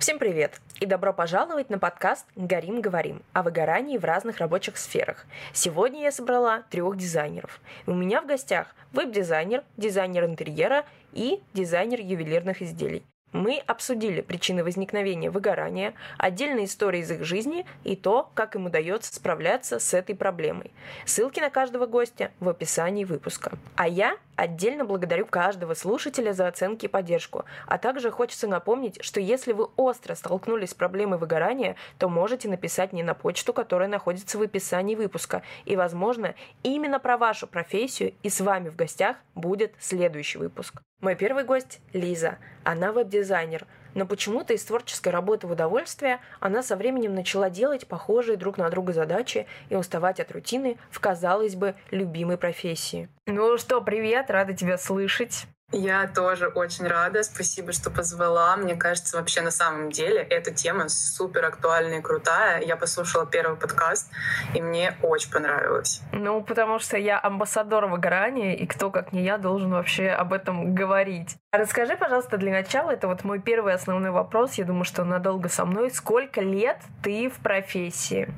Всем привет и добро пожаловать на подкаст «Горим, говорим» о выгорании в разных рабочих сферах. Сегодня я собрала трех дизайнеров. У меня в гостях веб-дизайнер, дизайнер интерьера и дизайнер ювелирных изделий. Мы обсудили причины возникновения выгорания, отдельные истории из их жизни и то, как им удается справляться с этой проблемой. Ссылки на каждого гостя в описании выпуска. А я отдельно благодарю каждого слушателя за оценки и поддержку. А также хочется напомнить, что если вы остро столкнулись с проблемой выгорания, то можете написать мне на почту, которая находится в описании выпуска. И, возможно, именно про вашу профессию и с вами в гостях будет следующий выпуск. Мой первый гость – Лиза. Она веб-дизайнер. Но почему-то из творческой работы в удовольствие она со временем начала делать похожие друг на друга задачи и уставать от рутины в, казалось бы, любимой профессии. Ну что, привет, рада тебя слышать. Я тоже очень рада. Спасибо, что позвала. Мне кажется, вообще на самом деле эта тема супер актуальная и крутая. Я послушала первый подкаст, и мне очень понравилось. Ну, потому что я амбассадор выгорания, и кто, как не я, должен вообще об этом говорить. Расскажи, пожалуйста, для начала, это вот мой первый основной вопрос, я думаю, что надолго со мной. Сколько лет ты в профессии?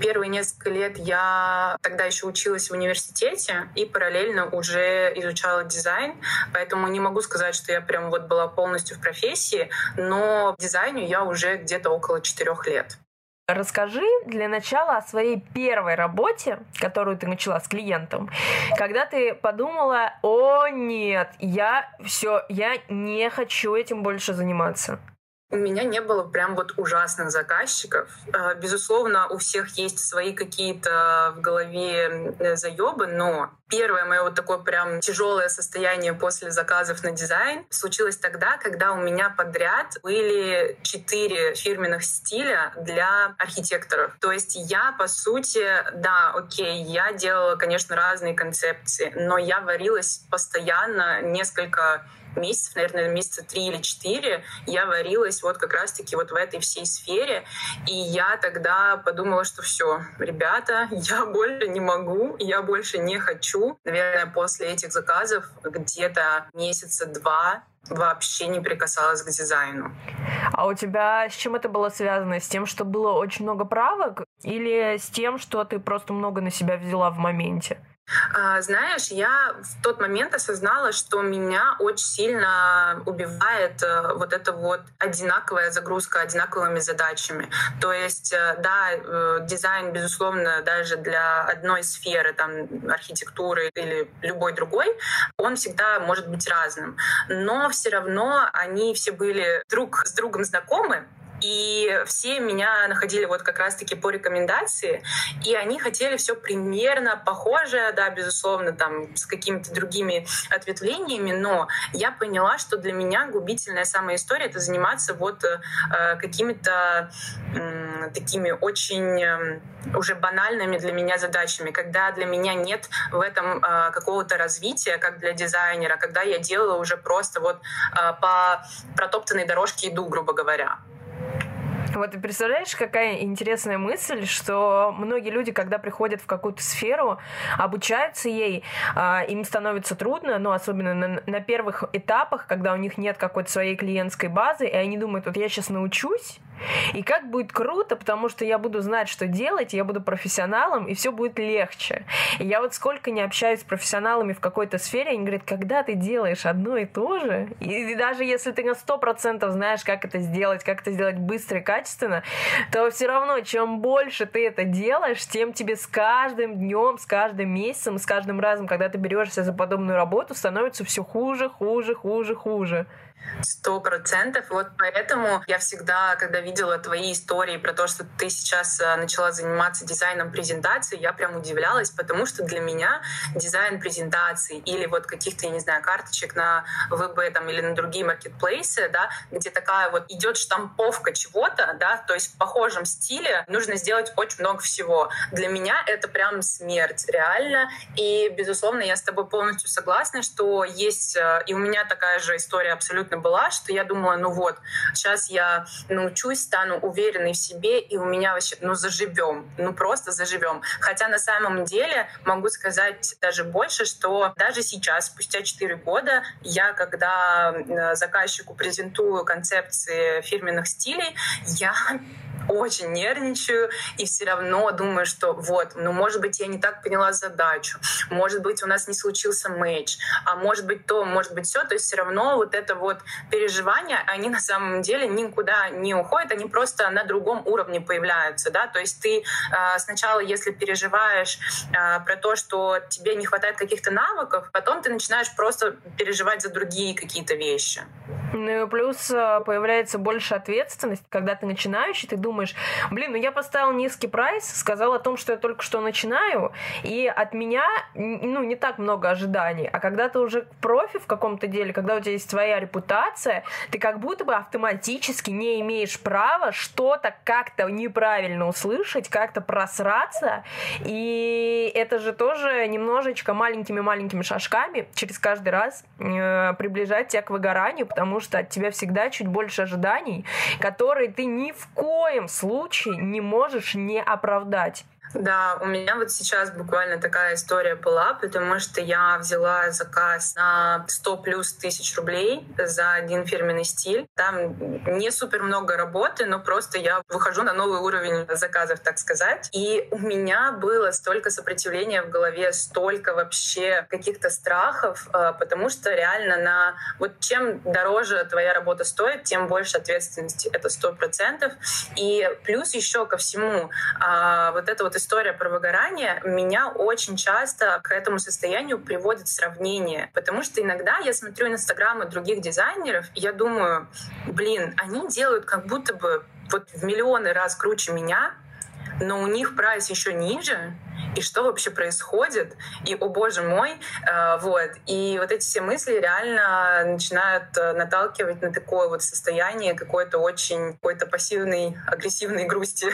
Первые несколько лет я тогда еще училась в университете и параллельно уже изучала дизайн, поэтому не могу сказать, что я прям вот была полностью в профессии, но дизайну я уже где-то около четырех лет. Расскажи для начала о своей первой работе, которую ты начала с клиентом, когда ты подумала, о нет, я все, я не хочу этим больше заниматься у меня не было прям вот ужасных заказчиков. Э, безусловно, у всех есть свои какие-то в голове заебы, но первое мое вот такое прям тяжелое состояние после заказов на дизайн случилось тогда, когда у меня подряд были четыре фирменных стиля для архитекторов. То есть я, по сути, да, окей, я делала, конечно, разные концепции, но я варилась постоянно несколько месяцев, наверное, месяца три или четыре я варилась вот как раз-таки вот в этой всей сфере. И я тогда подумала, что все, ребята, я больше не могу, я больше не хочу. Наверное, после этих заказов где-то месяца два вообще не прикасалась к дизайну. А у тебя с чем это было связано? С тем, что было очень много правок или с тем, что ты просто много на себя взяла в моменте? А, знаешь, я в тот момент осознала, что меня очень сильно убивает э, вот эта вот одинаковая загрузка одинаковыми задачами. То есть, э, да, э, дизайн, безусловно, даже для одной сферы, там, архитектуры или любой другой, он всегда может быть разным. Но все равно они все были друг с другом знакомы, и все меня находили вот как раз-таки по рекомендации, и они хотели все примерно похожее, да, безусловно, там с какими-то другими ответвлениями, но я поняла, что для меня губительная самая история — это заниматься вот э, какими-то э, такими очень э, уже банальными для меня задачами, когда для меня нет в этом э, какого-то развития, как для дизайнера, когда я делала уже просто вот э, по протоптанной дорожке иду, грубо говоря. Вот ты представляешь, какая интересная мысль, что многие люди, когда приходят в какую-то сферу, обучаются ей, а, им становится трудно, но особенно на, на первых этапах, когда у них нет какой-то своей клиентской базы, и они думают, вот я сейчас научусь, и как будет круто, потому что я буду знать, что делать, я буду профессионалом, и все будет легче. И я вот сколько не общаюсь с профессионалами в какой-то сфере, они говорят, когда ты делаешь одно и то же, и даже если ты на сто процентов знаешь, как это сделать, как это сделать быстро и качественно, то все равно, чем больше ты это делаешь, тем тебе с каждым днем, с каждым месяцем, с каждым разом, когда ты берешься за подобную работу, становится все хуже, хуже, хуже, хуже. Сто процентов. Вот поэтому я всегда, когда видела твои истории про то, что ты сейчас э, начала заниматься дизайном презентации, я прям удивлялась, потому что для меня дизайн презентации или вот каких-то, я не знаю, карточек на ВБ там, или на другие маркетплейсы, да, где такая вот идет штамповка чего-то, да, то есть в похожем стиле нужно сделать очень много всего. Для меня это прям смерть, реально. И, безусловно, я с тобой полностью согласна, что есть, э, и у меня такая же история абсолютно абсолютно была, что я думала, ну вот, сейчас я научусь, стану уверенной в себе, и у меня вообще, ну заживем, ну просто заживем. Хотя на самом деле могу сказать даже больше, что даже сейчас, спустя 4 года, я, когда заказчику презентую концепции фирменных стилей, я очень нервничаю и все равно думаю, что вот, ну, может быть, я не так поняла задачу, может быть, у нас не случился матч, а может быть то, может быть все, то есть все равно вот это вот переживания, они на самом деле никуда не уходят, они просто на другом уровне появляются, да, то есть ты э, сначала, если переживаешь э, про то, что тебе не хватает каких-то навыков, потом ты начинаешь просто переживать за другие какие-то вещи. Ну и плюс а, появляется больше ответственность, когда ты начинающий, ты думаешь, блин, ну я поставил низкий прайс, сказал о том, что я только что начинаю, и от меня, ну, не так много ожиданий. А когда ты уже профи в каком-то деле, когда у тебя есть твоя репутация, ты как будто бы автоматически не имеешь права что-то как-то неправильно услышать, как-то просраться, и это же тоже немножечко маленькими-маленькими шажками через каждый раз э, приближать тебя к выгоранию, потому что от тебя всегда чуть больше ожиданий, которые ты ни в коем случае не можешь не оправдать. Да, у меня вот сейчас буквально такая история была, потому что я взяла заказ на 100 плюс тысяч рублей за один фирменный стиль. Там не супер много работы, но просто я выхожу на новый уровень заказов, так сказать. И у меня было столько сопротивления в голове, столько вообще каких-то страхов, э, потому что реально на вот чем дороже твоя работа стоит, тем больше ответственности. Это сто процентов. И плюс еще ко всему а, вот это вот история про выгорание меня очень часто к этому состоянию приводит сравнение. Потому что иногда я смотрю инстаграмы других дизайнеров, и я думаю, блин, они делают как будто бы вот в миллионы раз круче меня, но у них прайс еще ниже, и что вообще происходит, и, о боже мой, э, вот. И вот эти все мысли реально начинают э, наталкивать на такое вот состояние какой-то очень, какой-то пассивной, агрессивной грусти.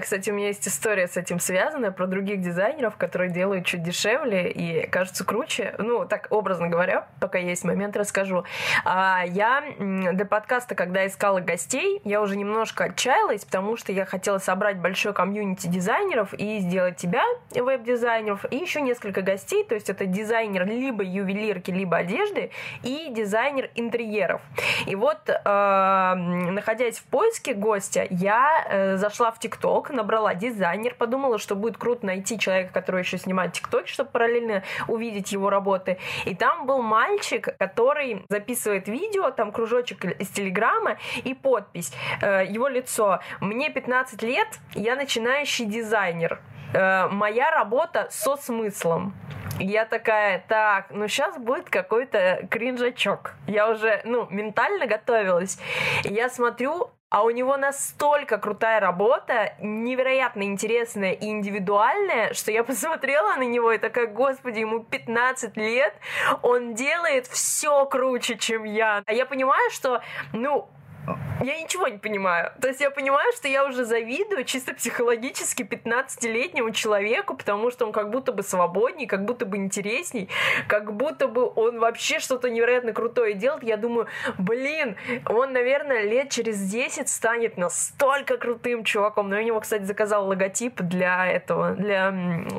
Кстати, у меня есть история с этим связанная про других дизайнеров, которые делают чуть дешевле и кажутся круче. Ну, так образно говоря, пока есть момент, расскажу. А я для подкаста, когда искала гостей, я уже немножко отчаялась, потому что я хотела собрать большой комьюнити дизайнеров и сделать тебя веб-дизайнеров, и еще несколько гостей, то есть это дизайнер либо ювелирки, либо одежды, и дизайнер интерьеров. И вот, э, находясь в поиске гостя, я э, зашла в ТикТок, набрала дизайнер, подумала, что будет круто найти человека, который еще снимает ТикТок, чтобы параллельно увидеть его работы. И там был мальчик, который записывает видео, там кружочек из Телеграма и подпись, э, его лицо. Мне 15 лет, я начинающий дизайнер. Э, моя работа со смыслом. Я такая, так, ну сейчас будет какой-то кринжачок. Я уже, ну, ментально готовилась. я смотрю, а у него настолько крутая работа, невероятно интересная и индивидуальная, что я посмотрела на него и такая, господи, ему 15 лет, он делает все круче, чем я. А я понимаю, что, ну, я ничего не понимаю. То есть я понимаю, что я уже завидую чисто психологически 15-летнему человеку, потому что он как будто бы свободней, как будто бы интересней, как будто бы он вообще что-то невероятно крутое делает. Я думаю, блин, он, наверное, лет через 10 станет настолько крутым чуваком. Но я у него, кстати, заказал логотип для этого, для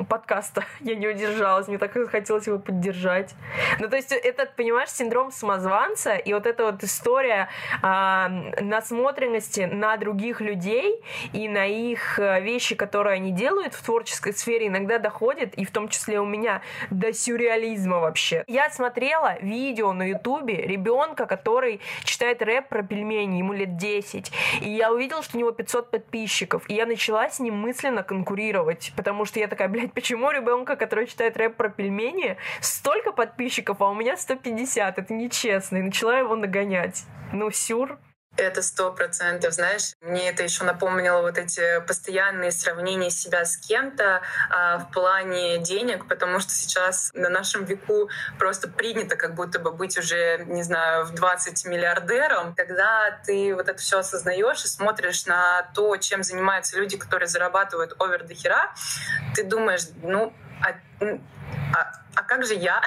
подкаста. Я не удержалась, мне так хотелось его поддержать. Ну, то есть это, понимаешь, синдром самозванца и вот эта вот история а, насмотренности на других людей и на их э, вещи, которые они делают в творческой сфере, иногда доходит, и в том числе у меня, до сюрреализма вообще. Я смотрела видео на ютубе ребенка, который читает рэп про пельмени, ему лет 10, и я увидела, что у него 500 подписчиков, и я начала с ним мысленно конкурировать, потому что я такая, блядь, почему ребенка, который читает рэп про пельмени, столько подписчиков, а у меня 150, это нечестно, и начала его нагонять. Ну, сюр. Это сто процентов. Знаешь, мне это еще напомнило вот эти постоянные сравнения себя с кем-то а, в плане денег, потому что сейчас на нашем веку просто принято как будто бы быть уже, не знаю, в 20 миллиардером. Когда ты вот это все осознаешь и смотришь на то, чем занимаются люди, которые зарабатывают овер до хера, ты думаешь, ну, а, а, как же я?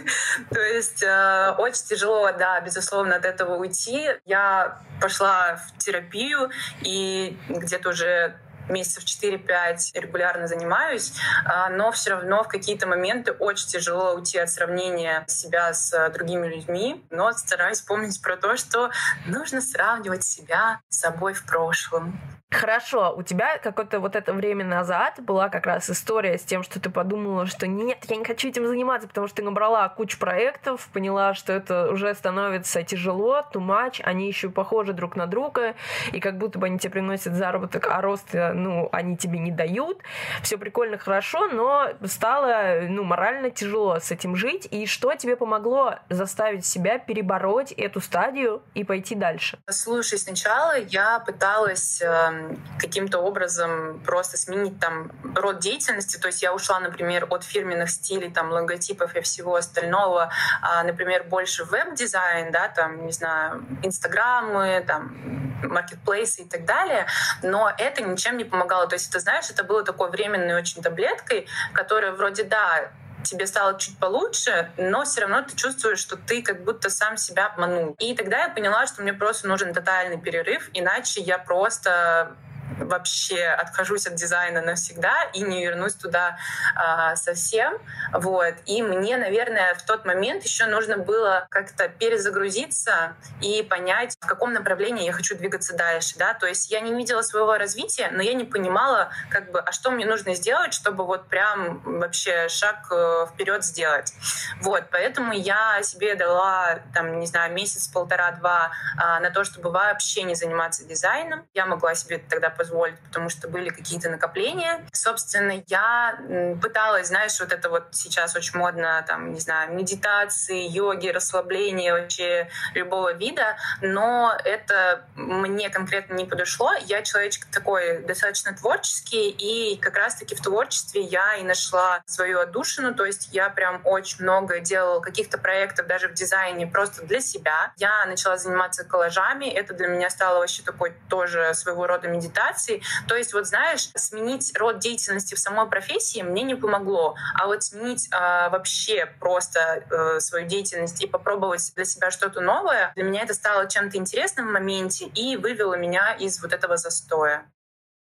То есть э, очень тяжело, да, безусловно, от этого уйти. Я пошла в терапию и где-то уже месяцев 4-5 регулярно занимаюсь, а, но все равно в какие-то моменты очень тяжело уйти от сравнения себя с другими людьми, но стараюсь помнить про то, что нужно сравнивать себя с собой в прошлом. Хорошо, у тебя какое-то вот это время назад была как раз история с тем, что ты подумала, что нет, я не хочу этим заниматься, потому что ты набрала кучу проектов, поняла, что это уже становится тяжело, much, они еще похожи друг на друга, и как будто бы они тебе приносят заработок, а рост, ну, они тебе не дают. Все прикольно, хорошо, но стало, ну, морально тяжело с этим жить. И что тебе помогло заставить себя перебороть эту стадию и пойти дальше? Слушай, сначала я пыталась эм, каким-то образом просто сменить там род деятельности. То есть я ушла, например, от фирменных стилей, там, логотипов и всего остального, а, например, больше веб-дизайн, да, там, не знаю, инстаграмы, там, маркетплейсы и так далее, но это ничем не помогало. То есть, ты знаешь, это было такой временной очень таблеткой, которая вроде, да, тебе стало чуть получше, но все равно ты чувствуешь, что ты как будто сам себя обманул. И тогда я поняла, что мне просто нужен тотальный перерыв, иначе я просто вообще откажусь от дизайна навсегда и не вернусь туда а, совсем. Вот. И мне, наверное, в тот момент еще нужно было как-то перезагрузиться и понять, в каком направлении я хочу двигаться дальше. Да? То есть я не видела своего развития, но я не понимала, как бы, а что мне нужно сделать, чтобы вот прям вообще шаг э, вперед сделать. Вот. Поэтому я себе дала, там, не знаю, месяц, полтора-два а, на то, чтобы вообще не заниматься дизайном. Я могла себе тогда позволить, потому что были какие-то накопления. Собственно, я пыталась, знаешь, вот это вот сейчас очень модно, там, не знаю, медитации, йоги, расслабление вообще любого вида, но это мне конкретно не подошло. Я человечек такой достаточно творческий, и как раз-таки в творчестве я и нашла свою отдушину, то есть я прям очень много делала каких-то проектов даже в дизайне просто для себя. Я начала заниматься коллажами, это для меня стало вообще такой тоже своего рода медитацией, коммуникации. То есть, вот знаешь, сменить род деятельности в самой профессии мне не помогло. А вот сменить э, вообще просто э, свою деятельность и попробовать для себя что-то новое, для меня это стало чем-то интересным в моменте и вывело меня из вот этого застоя.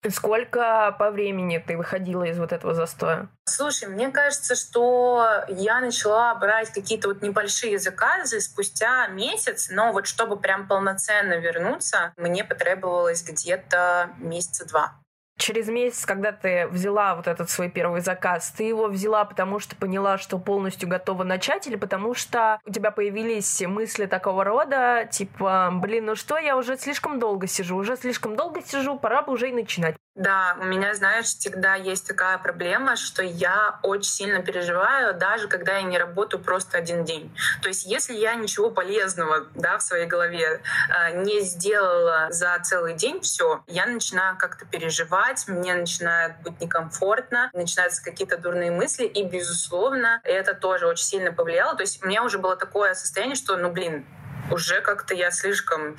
Сколько по времени ты выходила из вот этого застоя? Слушай, мне кажется, что я начала брать какие-то вот небольшие заказы спустя месяц, но вот чтобы прям полноценно вернуться, мне потребовалось где-то месяца два. Через месяц, когда ты взяла вот этот свой первый заказ, ты его взяла, потому что поняла, что полностью готова начать, или потому что у тебя появились мысли такого рода, типа, блин, ну что, я уже слишком долго сижу, уже слишком долго сижу, пора бы уже и начинать. Да, у меня, знаешь, всегда есть такая проблема, что я очень сильно переживаю, даже когда я не работаю просто один день. То есть, если я ничего полезного да, в своей голове э, не сделала за целый день, все, я начинаю как-то переживать, мне начинает быть некомфортно, начинаются какие-то дурные мысли, и, безусловно, это тоже очень сильно повлияло. То есть, у меня уже было такое состояние, что, ну, блин, уже как-то я слишком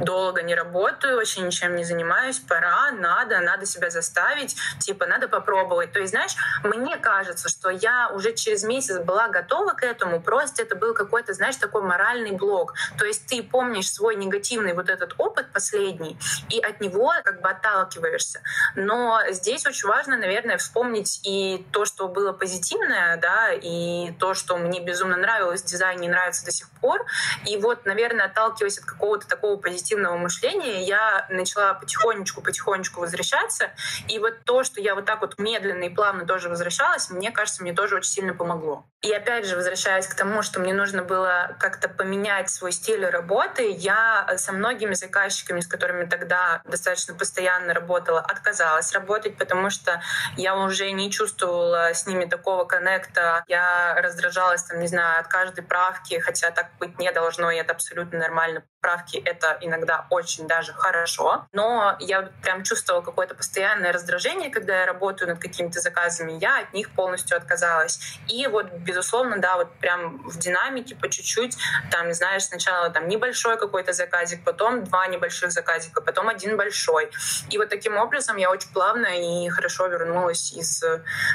долго не работаю, вообще ничем не занимаюсь, пора, надо, надо себя заставить, типа, надо попробовать. То есть, знаешь, мне кажется, что я уже через месяц была готова к этому, просто это был какой-то, знаешь, такой моральный блок. То есть ты помнишь свой негативный вот этот опыт последний, и от него как бы отталкиваешься. Но здесь очень важно, наверное, вспомнить и то, что было позитивное, да, и то, что мне безумно нравилось в дизайне и нравится до сих пор. И вот наверное, отталкиваясь от какого-то такого позитивного мышления, я начала потихонечку-потихонечку возвращаться. И вот то, что я вот так вот медленно и плавно тоже возвращалась, мне кажется, мне тоже очень сильно помогло. И опять же, возвращаясь к тому, что мне нужно было как-то поменять свой стиль работы, я со многими заказчиками, с которыми тогда достаточно постоянно работала, отказалась работать, потому что я уже не чувствовала с ними такого коннекта. Я раздражалась, там, не знаю, от каждой правки, хотя так быть не должно, я это абсолютно нормально. Правки — это иногда очень даже хорошо. Но я прям чувствовала какое-то постоянное раздражение, когда я работаю над какими-то заказами. Я от них полностью отказалась. И вот, безусловно, да, вот прям в динамике по чуть-чуть, там, знаешь, сначала там небольшой какой-то заказик, потом два небольших заказика, потом один большой. И вот таким образом я очень плавно и хорошо вернулась из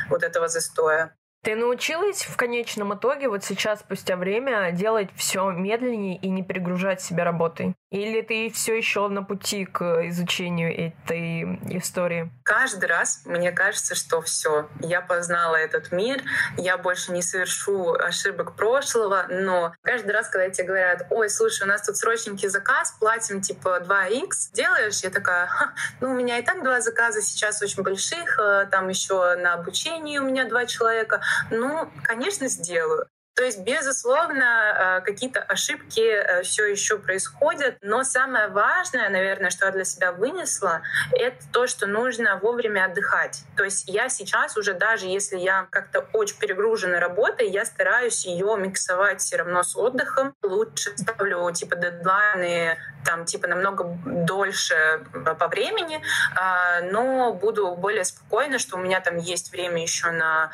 вот этого застоя. Ты научилась в конечном итоге вот сейчас, спустя время, делать все медленнее и не перегружать себя работой? Или ты все еще на пути к изучению этой истории? Каждый раз мне кажется, что все, я познала этот мир, я больше не совершу ошибок прошлого, но каждый раз, когда тебе говорят, ой, слушай, у нас тут срочненький заказ, платим типа 2х, делаешь? Я такая, ну у меня и так два заказа сейчас очень больших, э, там еще на обучении у меня два человека, ну, конечно, сделаю. То есть, безусловно, э, какие-то ошибки э, все еще происходят, но самое важное, наверное, что я для себя вынесла, это то, что нужно вовремя отдыхать. То есть я сейчас уже даже если я как-то очень перегружена работой, я стараюсь ее миксовать все равно с отдыхом. Лучше ставлю типа дедлайны там типа намного дольше э, по времени, но буду более спокойна, что у меня там есть время еще на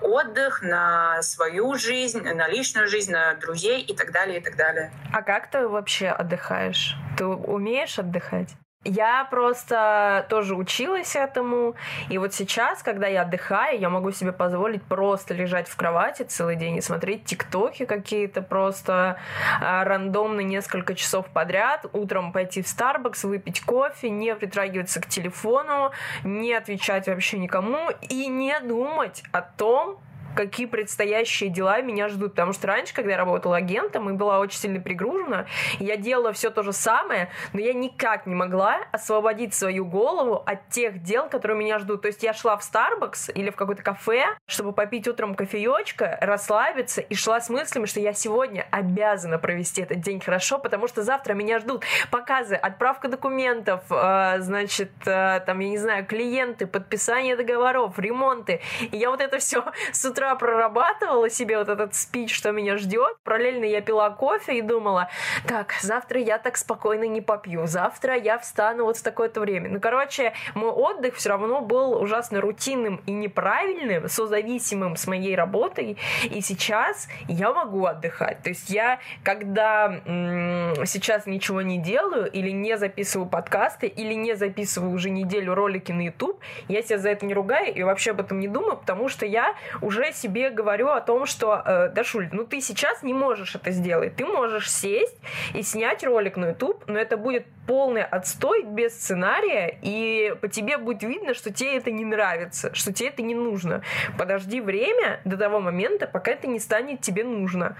отдых, на свою жизнь, на личную жизнь, на друзей и так далее, и так далее. А как ты вообще отдыхаешь? Ты умеешь отдыхать? Я просто тоже училась этому, и вот сейчас, когда я отдыхаю, я могу себе позволить просто лежать в кровати целый день и смотреть тиктоки какие-то просто а, рандомно несколько часов подряд, утром пойти в Starbucks, выпить кофе, не притрагиваться к телефону, не отвечать вообще никому и не думать о том, какие предстоящие дела меня ждут. Потому что раньше, когда я работала агентом и была очень сильно пригружена, я делала все то же самое, но я никак не могла освободить свою голову от тех дел, которые меня ждут. То есть я шла в Starbucks или в какое-то кафе, чтобы попить утром кофеечка, расслабиться, и шла с мыслями, что я сегодня обязана провести этот день хорошо, потому что завтра меня ждут показы, отправка документов, э, значит, э, там, я не знаю, клиенты, подписание договоров, ремонты. И я вот это все с утра утра прорабатывала себе вот этот спич, что меня ждет. Параллельно я пила кофе и думала, так, завтра я так спокойно не попью, завтра я встану вот в такое-то время. Ну, короче, мой отдых все равно был ужасно рутинным и неправильным, созависимым с моей работой. И сейчас я могу отдыхать. То есть я, когда м- сейчас ничего не делаю или не записываю подкасты, или не записываю уже неделю ролики на YouTube, я себя за это не ругаю и вообще об этом не думаю, потому что я уже себе говорю о том, что, э, Дашуль, ну ты сейчас не можешь это сделать. Ты можешь сесть и снять ролик на YouTube, но это будет полный отстой без сценария, и по тебе будет видно, что тебе это не нравится, что тебе это не нужно. Подожди время до того момента, пока это не станет тебе нужно.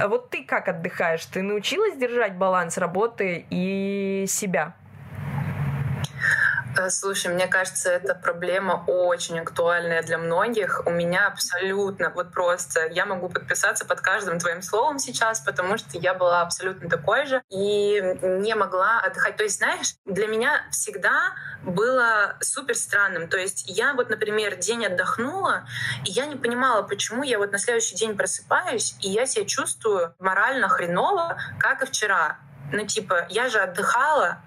А вот ты как отдыхаешь? Ты научилась держать баланс работы и себя? Э, слушай, мне кажется, эта проблема очень актуальная для многих. У меня абсолютно, вот просто, я могу подписаться под каждым твоим словом сейчас, потому что я была абсолютно такой же и не могла отдыхать. То есть, знаешь, для меня всегда было супер странным. То есть я вот, например, день отдохнула, и я не понимала, почему я вот на следующий день просыпаюсь, и я себя чувствую морально хреново, как и вчера ну, типа, я же отдыхала,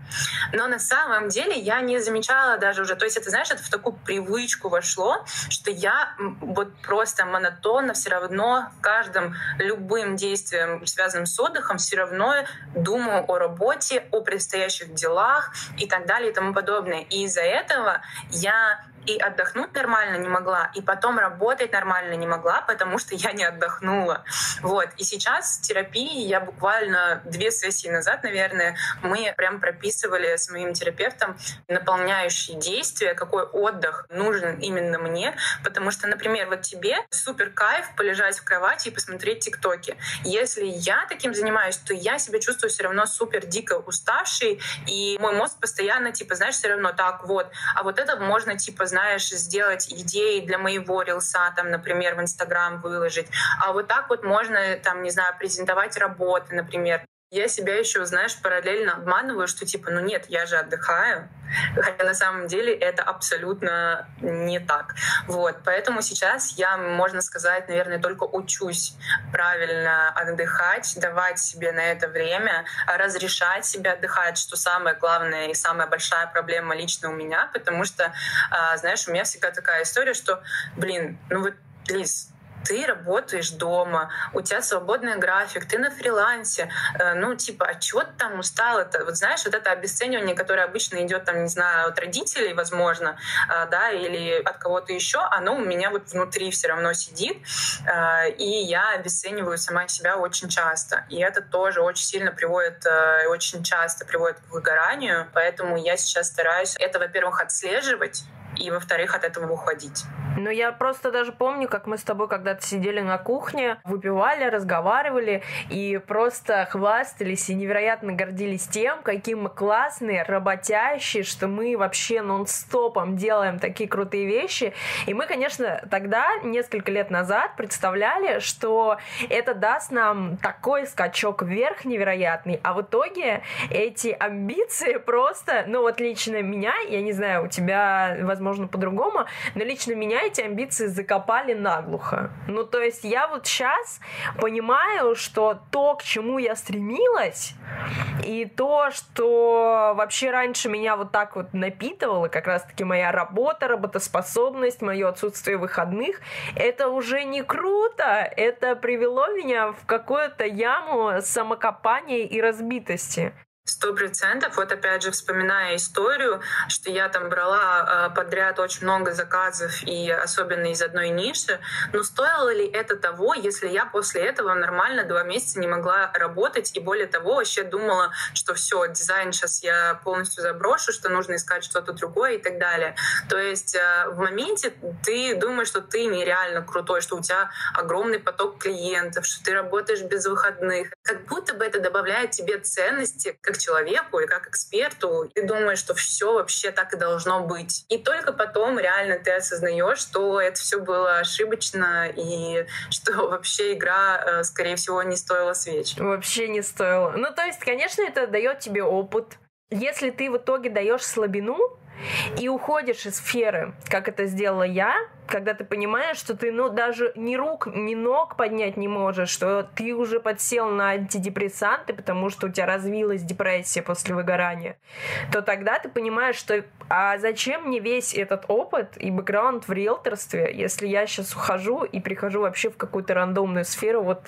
но на самом деле я не замечала даже уже, то есть это, знаешь, это в такую привычку вошло, что я вот просто монотонно все равно каждым любым действием, связанным с отдыхом, все равно думаю о работе, о предстоящих делах и так далее и тому подобное. И из-за этого я и отдохнуть нормально не могла, и потом работать нормально не могла, потому что я не отдохнула. Вот. И сейчас в терапии я буквально две сессии назад, наверное, мы прям прописывали с моим терапевтом наполняющие действия, какой отдых нужен именно мне, потому что, например, вот тебе супер кайф полежать в кровати и посмотреть тиктоки. Если я таким занимаюсь, то я себя чувствую все равно супер дико уставший, и мой мозг постоянно, типа, знаешь, все равно так вот, а вот это можно, типа, знаешь, сделать идеи для моего рилса, там, например, в Инстаграм выложить. А вот так вот можно, там, не знаю, презентовать работы, например я себя еще, знаешь, параллельно обманываю, что типа, ну нет, я же отдыхаю, хотя на самом деле это абсолютно не так. Вот, поэтому сейчас я, можно сказать, наверное, только учусь правильно отдыхать, давать себе на это время, разрешать себе отдыхать, что самое главное и самая большая проблема лично у меня, потому что, а, знаешь, у меня всегда такая история, что, блин, ну вот, Лиз, ты работаешь дома, у тебя свободный график, ты на фрилансе, э, ну, типа, а чего ты там устал? Это, вот знаешь, вот это обесценивание, которое обычно идет, там, не знаю, от родителей, возможно, э, да, или от кого-то еще, оно у меня вот внутри все равно сидит, э, и я обесцениваю сама себя очень часто. И это тоже очень сильно приводит, очень часто приводит к выгоранию, поэтому я сейчас стараюсь это, во-первых, отслеживать, и, во-вторых, от этого уходить. Ну, я просто даже помню, как мы с тобой когда-то сидели на кухне, выпивали, разговаривали и просто хвастались и невероятно гордились тем, какие мы классные, работящие, что мы вообще нон-стопом делаем такие крутые вещи. И мы, конечно, тогда, несколько лет назад, представляли, что это даст нам такой скачок вверх невероятный, а в итоге эти амбиции просто, ну вот лично меня, я не знаю, у тебя, возможно, по-другому, но лично меня эти амбиции закопали наглухо. Ну, то есть я вот сейчас понимаю, что то, к чему я стремилась, и то, что вообще раньше меня вот так вот напитывало, как раз-таки моя работа, работоспособность, мое отсутствие выходных, это уже не круто, это привело меня в какую-то яму самокопания и разбитости. Сто процентов. Вот опять же, вспоминая историю, что я там брала э, подряд очень много заказов, и особенно из одной ниши, но стоило ли это того, если я после этого нормально два месяца не могла работать, и более того, вообще думала, что все, дизайн сейчас я полностью заброшу, что нужно искать что-то другое и так далее. То есть э, в моменте ты думаешь, что ты нереально крутой, что у тебя огромный поток клиентов, что ты работаешь без выходных. Как будто бы это добавляет тебе ценности, как человеку и как эксперту, ты думаешь, что все вообще так и должно быть. И только потом реально ты осознаешь, что это все было ошибочно и что вообще игра, э, скорее всего, не стоила свеч. Вообще не стоила. Ну, то есть, конечно, это дает тебе опыт. Если ты в итоге даешь слабину, и уходишь из сферы, как это сделала я, когда ты понимаешь, что ты, ну, даже ни рук, ни ног поднять не можешь, что ты уже подсел на антидепрессанты, потому что у тебя развилась депрессия после выгорания, то тогда ты понимаешь, что а зачем мне весь этот опыт и бэкграунд в риэлторстве, если я сейчас ухожу и прихожу вообще в какую-то рандомную сферу, вот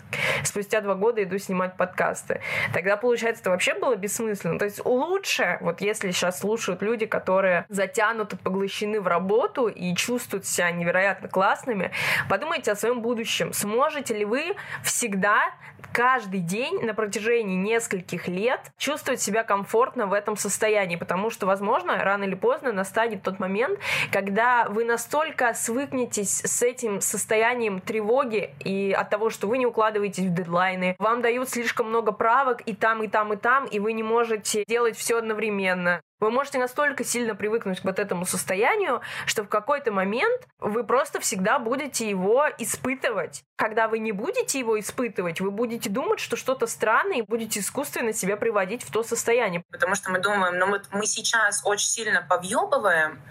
спустя два года иду снимать подкасты. Тогда, получается, это вообще было бессмысленно. То есть лучше, вот если сейчас слушают люди, которые затянуты, поглощены в работу и чувствуют себя не невероятно классными. Подумайте о своем будущем. Сможете ли вы всегда, каждый день на протяжении нескольких лет чувствовать себя комфортно в этом состоянии? Потому что, возможно, рано или поздно настанет тот момент, когда вы настолько свыкнетесь с этим состоянием тревоги и от того, что вы не укладываетесь в дедлайны, вам дают слишком много правок и там, и там, и там, и вы не можете делать все одновременно. Вы можете настолько сильно привыкнуть к вот этому состоянию, что в какой-то момент вы просто всегда будете его испытывать. Когда вы не будете его испытывать, вы будете думать, что что-то странное, и будете искусственно себя приводить в то состояние. Потому что мы думаем, ну вот мы сейчас очень сильно повъебываем,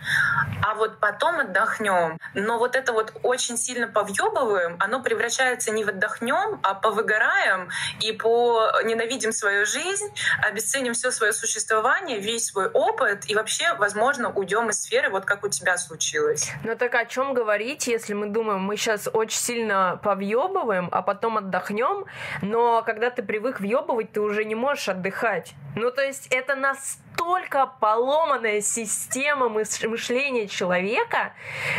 а вот потом отдохнем. Но вот это вот очень сильно повъебываем, оно превращается не в отдохнем, а повыгораем и по ненавидим свою жизнь, обесценим все свое существование, весь свой опыт и вообще, возможно, уйдем из сферы, вот как у тебя случилось. Ну так о чем говорить, если мы думаем, мы сейчас очень сильно по повъебываем, а потом отдохнем, но когда ты привык въебывать, ты уже не можешь отдыхать. Ну, то есть это настолько поломанная система мышления человека,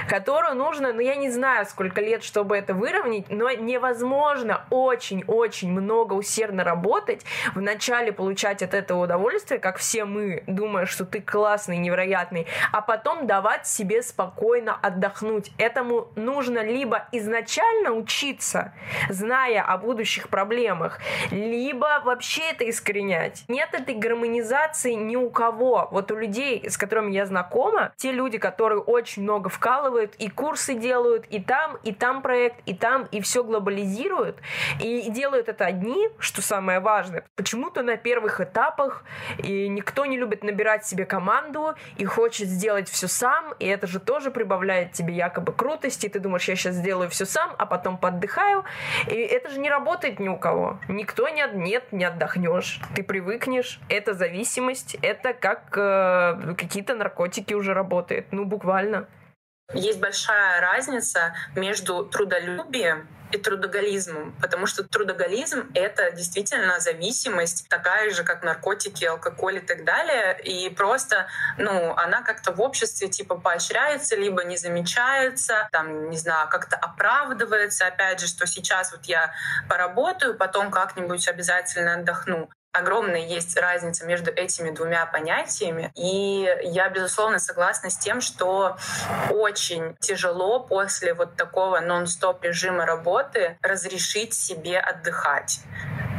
которую нужно, ну, я не знаю, сколько лет, чтобы это выровнять, но невозможно очень-очень много усердно работать, вначале получать от этого удовольствие, как все мы, думая, что ты классный, невероятный, а потом давать себе спокойно отдохнуть. Этому нужно либо изначально учиться, зная о будущих проблемах, либо вообще это искоренять. Нет этой гармонизации ни у кого. Вот у людей, с которыми я знакома, те люди, которые очень много вкалывают, и курсы делают, и там, и там проект, и там, и все глобализируют, и делают это одни, что самое важное. Почему-то на первых этапах и никто не любит набирать себе команду и хочет сделать все сам, и это же тоже прибавляет тебе якобы крутости, и ты думаешь, я сейчас сделаю все сам, а потом поддыхаю, и это же не работает ни у кого. Никто не, нет, не отдохнешь. Ты привыкнешь, это зависимость, это как э, какие-то наркотики уже работает, ну буквально. Есть большая разница между трудолюбием и трудоголизмом, потому что трудоголизм — это действительно зависимость такая же, как наркотики, алкоголь и так далее, и просто, ну, она как-то в обществе типа поощряется, либо не замечается, там, не знаю, как-то оправдывается, опять же, что сейчас вот я поработаю, потом как-нибудь обязательно отдохну огромная есть разница между этими двумя понятиями. И я, безусловно, согласна с тем, что очень тяжело после вот такого нон-стоп режима работы разрешить себе отдыхать.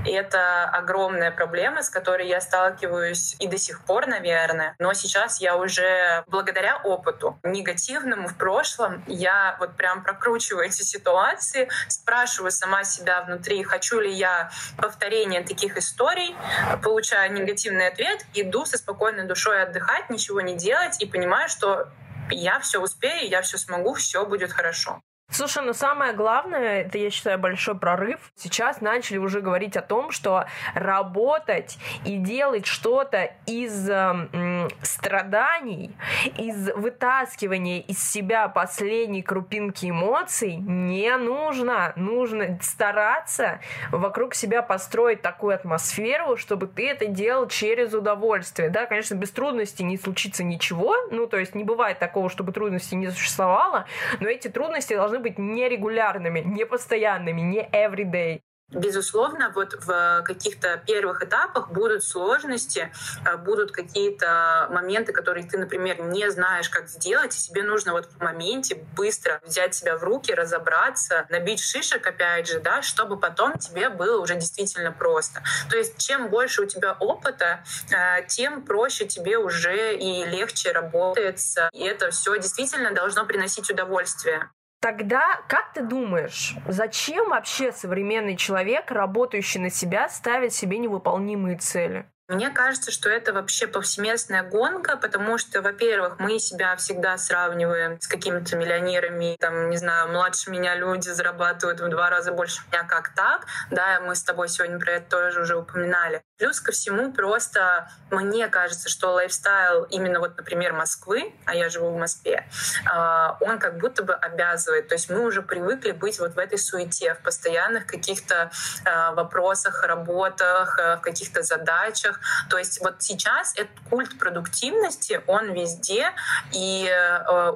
И это огромная проблема, с которой я сталкиваюсь и до сих пор, наверное. Но сейчас я уже благодаря опыту негативному в прошлом, я вот прям прокручиваю эти ситуации, спрашиваю сама себя внутри, хочу ли я повторения таких историй, получаю негативный ответ, иду со спокойной душой отдыхать, ничего не делать и понимаю, что я все успею, я все смогу, все будет хорошо. Слушай, ну самое главное, это, я считаю, большой прорыв. Сейчас начали уже говорить о том, что работать и делать что-то из э, страданий, из вытаскивания из себя последней крупинки эмоций не нужно. Нужно стараться вокруг себя построить такую атмосферу, чтобы ты это делал через удовольствие. Да, конечно, без трудностей не случится ничего. Ну, то есть не бывает такого, чтобы трудностей не существовало, но эти трудности должны должны быть нерегулярными, не постоянными, не everyday. Безусловно, вот в каких-то первых этапах будут сложности, э, будут какие-то моменты, которые ты, например, не знаешь, как сделать, и тебе нужно вот в моменте быстро взять себя в руки, разобраться, набить шишек, опять же, да, чтобы потом тебе было уже действительно просто. То есть чем больше у тебя опыта, э, тем проще тебе уже и легче работается. И это все действительно должно приносить удовольствие. Тогда, как ты думаешь, зачем вообще современный человек, работающий на себя, ставит себе невыполнимые цели? Мне кажется, что это вообще повсеместная гонка, потому что, во-первых, мы себя всегда сравниваем с какими-то миллионерами, там, не знаю, младше меня люди зарабатывают в два раза больше меня, как так, да, мы с тобой сегодня про это тоже уже упоминали. Плюс ко всему просто мне кажется, что лайфстайл именно вот, например, Москвы, а я живу в Москве, а, он как будто бы обязывает. То есть мы уже привыкли быть вот в этой суете, в постоянных каких-то а, вопросах, работах, а, в каких-то задачах. То есть вот сейчас этот культ продуктивности, он везде, и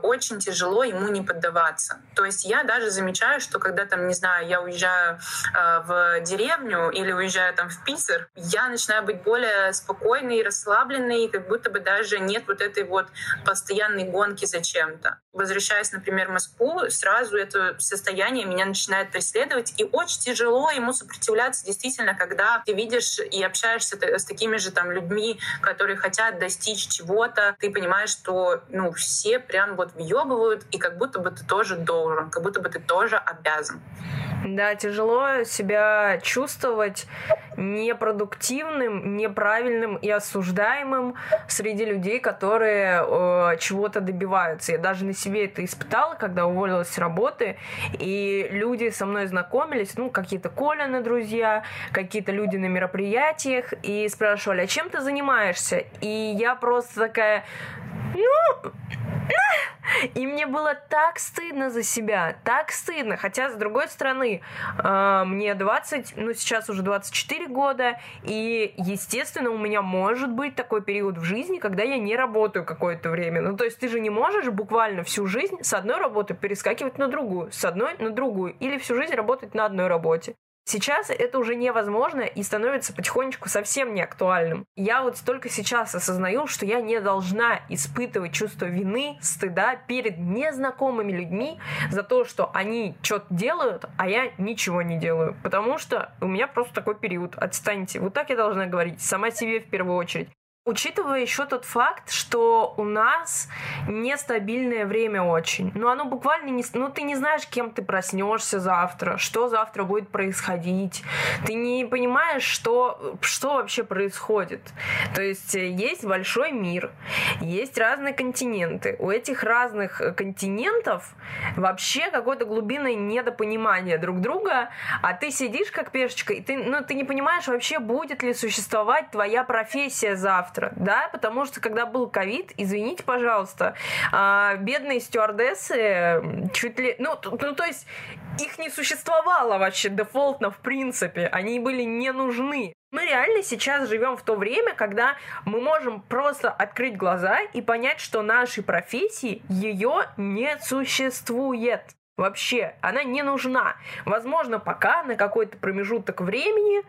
очень тяжело ему не поддаваться. То есть я даже замечаю, что когда там, не знаю, я уезжаю в деревню или уезжаю там в Питер, я начинаю быть более спокойной расслабленной, как будто бы даже нет вот этой вот постоянной гонки за чем-то. Возвращаясь, например, в Москву, сразу это состояние меня начинает преследовать, и очень тяжело ему сопротивляться действительно, когда ты видишь и общаешься с такими же там людьми, которые хотят достичь чего-то, ты понимаешь, что ну все прям вот въебывают, и как будто бы ты тоже должен, как будто бы ты тоже обязан. Да, тяжело себя чувствовать непродуктивным, неправильным и осуждаемым среди людей, которые э, чего-то добиваются. Я даже на себе это испытала, когда уволилась с работы, и люди со мной знакомились, ну, какие-то Колины друзья, какие-то люди на мероприятиях, и спрашивали, а чем ты занимаешься? И я просто такая, ну, и мне было так стыдно за себя, так стыдно. Хотя, с другой стороны, э, мне 20, ну, сейчас уже 24 года, и, естественно, у меня может быть такой период в жизни, когда я не работаю какое-то время. Ну, то есть ты же не можешь буквально всю жизнь с одной работы перескакивать на другую, с одной на другую, или всю жизнь работать на одной работе. Сейчас это уже невозможно и становится потихонечку совсем не актуальным. Я вот только сейчас осознаю, что я не должна испытывать чувство вины, стыда перед незнакомыми людьми за то, что они что-то делают, а я ничего не делаю. Потому что у меня просто такой период. Отстаньте. Вот так я должна говорить. Сама себе в первую очередь. Учитывая еще тот факт, что у нас нестабильное время очень. Ну, оно буквально не... Ну, ты не знаешь, кем ты проснешься завтра, что завтра будет происходить. Ты не понимаешь, что, что вообще происходит. То есть э, есть большой мир, есть разные континенты. У этих разных э, континентов вообще какое-то глубинное недопонимание друг друга, а ты сидишь как пешечка, и ты, ну, ты не понимаешь вообще, будет ли существовать твоя профессия завтра завтра, да, потому что когда был ковид, извините, пожалуйста. А, бедные стюардессы чуть ли... Ну, ну, то есть их не существовало вообще дефолтно в принципе. Они были не нужны. Мы реально сейчас живем в то время, когда мы можем просто открыть глаза и понять, что нашей профессии ее не существует. Вообще, она не нужна. Возможно, пока на какой-то промежуток времени,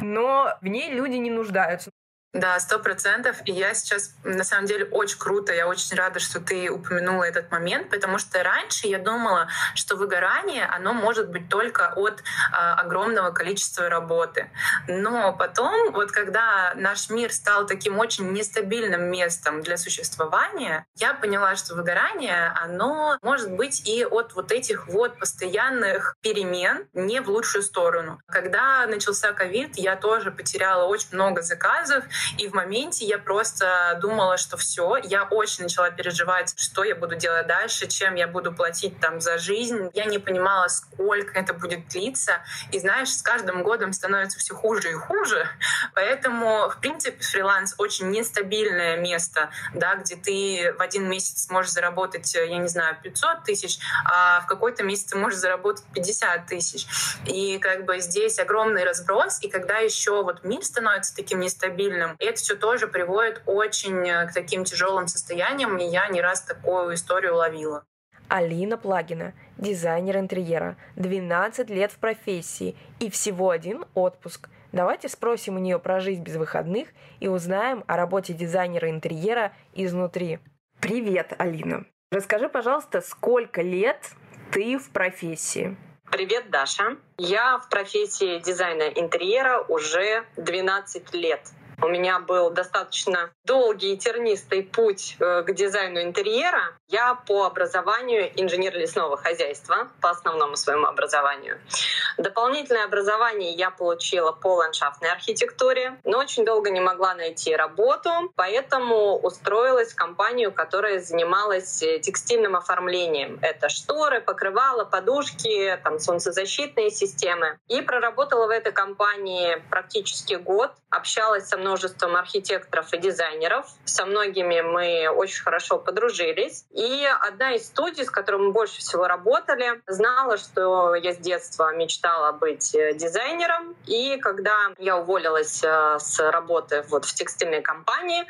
но в ней люди не нуждаются. Да, сто процентов. И я сейчас, на самом деле, очень круто. Я очень рада, что ты упомянула этот момент, потому что раньше я думала, что выгорание, оно может быть только от а, огромного количества работы. Но потом, вот когда наш мир стал таким очень нестабильным местом для существования, я поняла, что выгорание, оно может быть и от вот этих вот постоянных перемен не в лучшую сторону. Когда начался ковид, я тоже потеряла очень много заказов, и в моменте я просто думала, что все, я очень начала переживать, что я буду делать дальше, чем я буду платить там за жизнь. Я не понимала, сколько это будет длиться. И знаешь, с каждым годом становится все хуже и хуже. Поэтому, в принципе, фриланс очень нестабильное место, да, где ты в один месяц можешь заработать, я не знаю, 500 тысяч, а в какой-то месяц ты можешь заработать 50 тысяч. И как бы здесь огромный разброс. И когда еще вот мир становится таким нестабильным, и это все тоже приводит очень э, к таким тяжелым состояниям, и я не раз такую историю ловила. Алина Плагина, дизайнер интерьера, 12 лет в профессии и всего один отпуск. Давайте спросим у нее про жизнь без выходных и узнаем о работе дизайнера интерьера изнутри. Привет, Алина. Расскажи, пожалуйста, сколько лет ты в профессии? Привет, Даша. Я в профессии дизайна интерьера уже 12 лет. У меня был достаточно долгий и тернистый путь э, к дизайну интерьера. Я по образованию инженер лесного хозяйства, по основному своему образованию. Дополнительное образование я получила по ландшафтной архитектуре, но очень долго не могла найти работу, поэтому устроилась в компанию, которая занималась э, текстильным оформлением. Это шторы, покрывала, подушки, там, солнцезащитные системы. И проработала в этой компании практически год, общалась со множеством архитекторов и дизайнеров. Со многими мы очень хорошо подружились. И одна из студий, с которой мы больше всего работали, знала, что я с детства мечтала быть э, дизайнером. И когда я уволилась э, с работы вот в текстильной компании,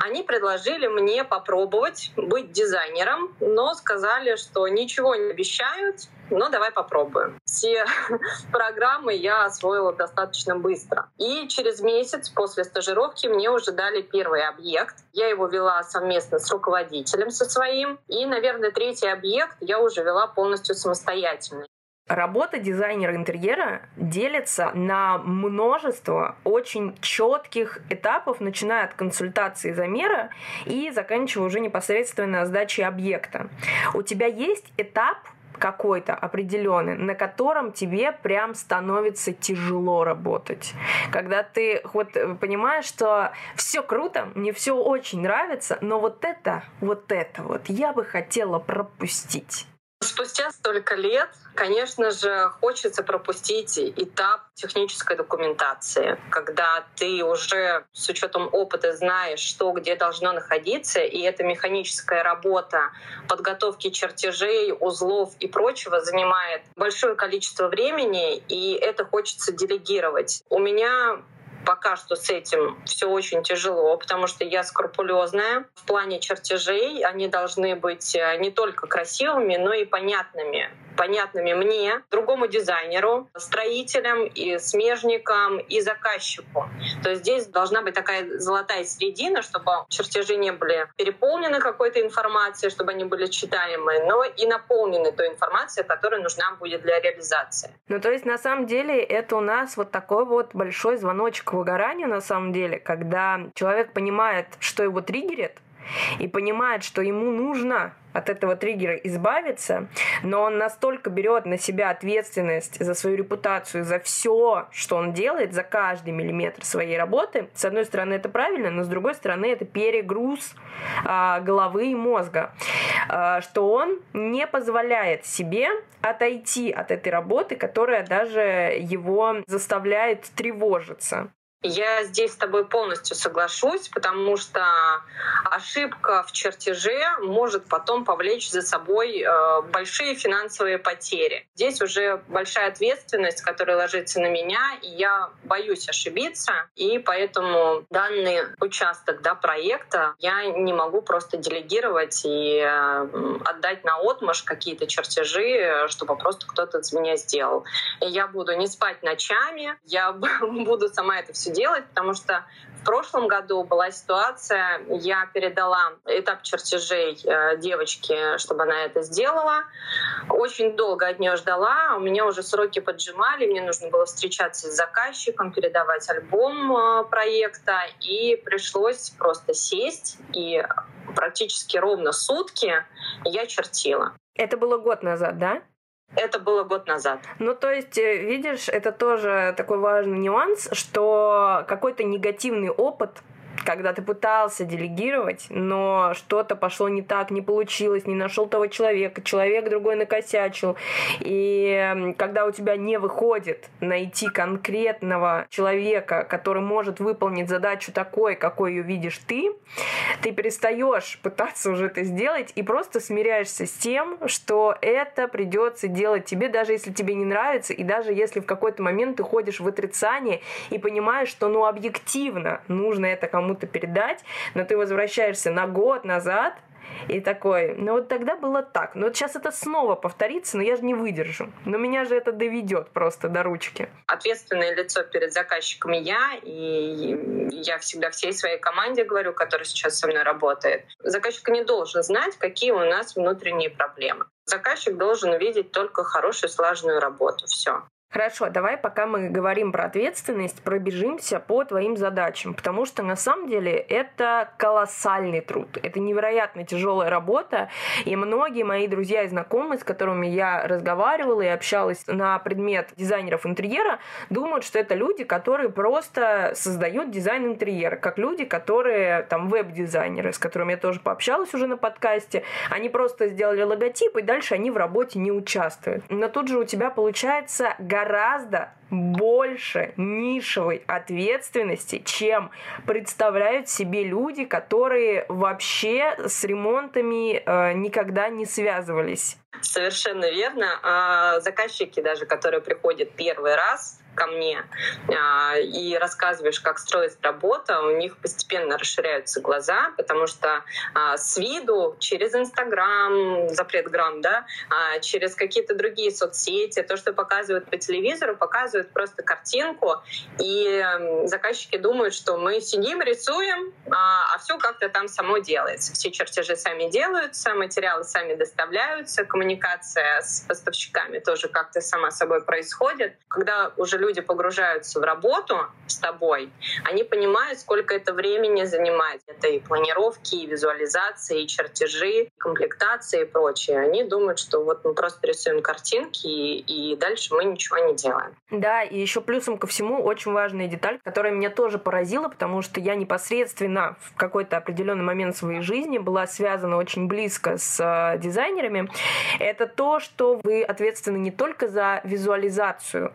они предложили мне попробовать быть дизайнером, но сказали, что ничего не обещают, но давай попробуем. Все программы я освоила достаточно быстро. И через месяц после стажировки мне уже дали первый объект. Я его вела совместно с руководителем со своим. И, наверное, третий объект я уже вела полностью самостоятельно. Работа дизайнера интерьера делится на множество очень четких этапов, начиная от консультации замера и заканчивая уже непосредственно сдачей объекта. У тебя есть этап какой-то определенный, на котором тебе прям становится тяжело работать. Когда ты вот понимаешь, что все круто, мне все очень нравится, но вот это, вот это вот я бы хотела пропустить. Спустя столько лет, конечно же, хочется пропустить этап технической документации, когда ты уже с учетом опыта знаешь, что где должно находиться, и эта механическая работа подготовки чертежей, узлов и прочего занимает большое количество времени, и это хочется делегировать. У меня Пока что с этим все очень тяжело, потому что я скрупулезная. В плане чертежей они должны быть э, не только красивыми, но и понятными понятными мне, другому дизайнеру, строителям и смежникам и заказчику. То есть здесь должна быть такая золотая середина, чтобы чертежи не были переполнены какой-то информацией, чтобы они были читаемые, но и наполнены той информацией, которая нужна будет для реализации. Ну, то есть, на самом деле, это у нас вот такой вот большой звоночек выгоранию, на самом деле, когда человек понимает, что его триггерит, и понимает, что ему нужно от этого триггера избавиться, но он настолько берет на себя ответственность за свою репутацию, за все, что он делает, за каждый миллиметр своей работы. С одной стороны, это правильно, но с другой стороны, это перегруз а, головы и мозга, а, что он не позволяет себе отойти от этой работы, которая даже его заставляет тревожиться. Я здесь с тобой полностью соглашусь, потому что ошибка в чертеже может потом повлечь за собой э, большие финансовые потери. Здесь уже большая ответственность, которая ложится на меня, и я боюсь ошибиться, и поэтому данный участок да, проекта я не могу просто делегировать и э, отдать на отмаш какие-то чертежи, чтобы просто кто-то за меня сделал. И я буду не спать ночами, я буду сама это все делать, потому что в прошлом году была ситуация, я передала этап чертежей э, девочке, чтобы она это сделала. Очень долго от нее ждала, у меня уже сроки поджимали, мне нужно было встречаться с заказчиком, передавать альбом э, проекта, и пришлось просто сесть и практически ровно сутки я чертила. Это было год назад, да? Это было год назад. Ну, то есть, э, видишь, это тоже такой важный нюанс, что какой-то негативный опыт когда ты пытался делегировать, но что-то пошло не так, не получилось, не нашел того человека, человек другой накосячил. И когда у тебя не выходит найти конкретного человека, который может выполнить задачу такой, какой ее видишь ты, ты перестаешь пытаться уже это сделать и просто смиряешься с тем, что это придется делать тебе, даже если тебе не нравится, и даже если в какой-то момент ты ходишь в отрицание и понимаешь, что ну объективно нужно это кому кому-то передать, но ты возвращаешься на год назад, и такой, ну вот тогда было так. Ну вот сейчас это снова повторится, но я же не выдержу. Но меня же это доведет просто до ручки. Ответственное лицо перед заказчиком я, и я всегда всей своей команде говорю, которая сейчас со мной работает. Заказчик не должен знать, какие у нас внутренние проблемы. Заказчик должен видеть только хорошую слаженную работу. Все. Хорошо, давай пока мы говорим про ответственность, пробежимся по твоим задачам, потому что на самом деле это колоссальный труд, это невероятно тяжелая работа, и многие мои друзья и знакомые, с которыми я разговаривала и общалась на предмет дизайнеров интерьера, думают, что это люди, которые просто создают дизайн интерьера, как люди, которые там веб-дизайнеры, с которыми я тоже пообщалась уже на подкасте, они просто сделали логотип, и дальше они в работе не участвуют. Но тут же у тебя получается гораздо гораздо больше нишевой ответственности, чем представляют себе люди, которые вообще с ремонтами э, никогда не связывались. Совершенно верно. А заказчики даже, которые приходят первый раз, ко мне а, и рассказываешь, как строится работа, у них постепенно расширяются глаза, потому что а, с виду через Инстаграм, запрет грамм, да, а, через какие-то другие соцсети, то, что показывают по телевизору, показывают просто картинку, и заказчики думают, что мы сидим, рисуем, а все как-то там само делается. Все чертежи сами делаются, материалы сами доставляются, коммуникация с поставщиками тоже как-то сама собой происходит. Когда уже люди погружаются в работу с тобой, они понимают, сколько это времени занимает. Это и планировки, и визуализации, и чертежи, комплектации и прочее. Они думают, что вот мы просто рисуем картинки, и, и дальше мы ничего не делаем. Да, и еще плюсом ко всему очень важная деталь, которая меня тоже поразила, потому что я непосредственно в какой-то определенный момент своей жизни была связана очень близко с э, дизайнерами. Это то, что вы ответственны не только за визуализацию,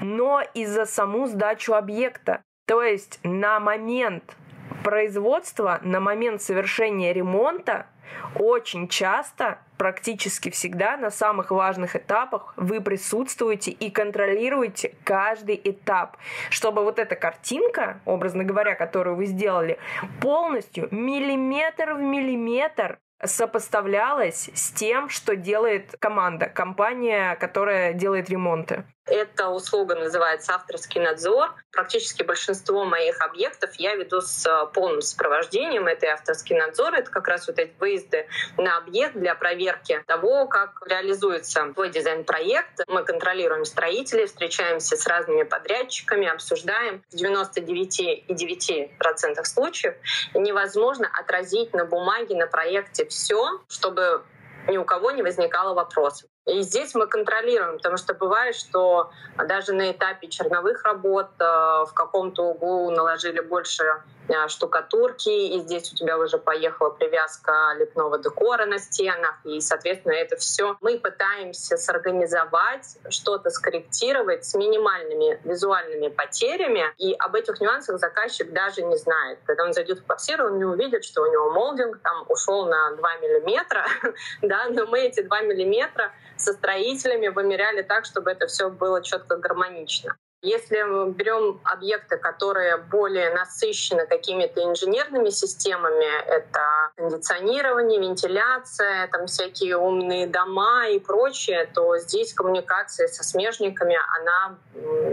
но и за саму сдачу объекта. То есть на момент производства, на момент совершения ремонта очень часто, практически всегда на самых важных этапах вы присутствуете и контролируете каждый этап, чтобы вот эта картинка, образно говоря, которую вы сделали, полностью миллиметр в миллиметр сопоставлялась с тем, что делает команда, компания, которая делает ремонты. Эта услуга называется авторский надзор. Практически большинство моих объектов я веду с э, полным сопровождением. Это авторский надзор. Это как раз вот эти выезды на объект для проверки того, как реализуется твой дизайн-проект. Мы контролируем строителей, встречаемся с разными подрядчиками, обсуждаем. В 99,9% случаев невозможно отразить на бумаге, на проекте все, чтобы ни у кого не возникало вопросов. И здесь мы контролируем, потому что бывает, что даже на этапе черновых работ э, в каком-то углу наложили больше Э, штукатурки, и здесь у тебя уже поехала привязка лепного декора на стенах, и, соответственно, это все мы пытаемся сорганизовать, что-то скорректировать с минимальными визуальными потерями, и об этих нюансах заказчик даже не знает. Когда он зайдет в квартиру, он не увидит, что у него молдинг там ушел на 2 миллиметра, да, но мы эти 2 миллиметра со строителями вымеряли так, чтобы это все было четко гармонично. Если мы берем объекты, которые более насыщены какими-то инженерными системами, это кондиционирование, вентиляция, там всякие умные дома и прочее, то здесь коммуникация со смежниками, она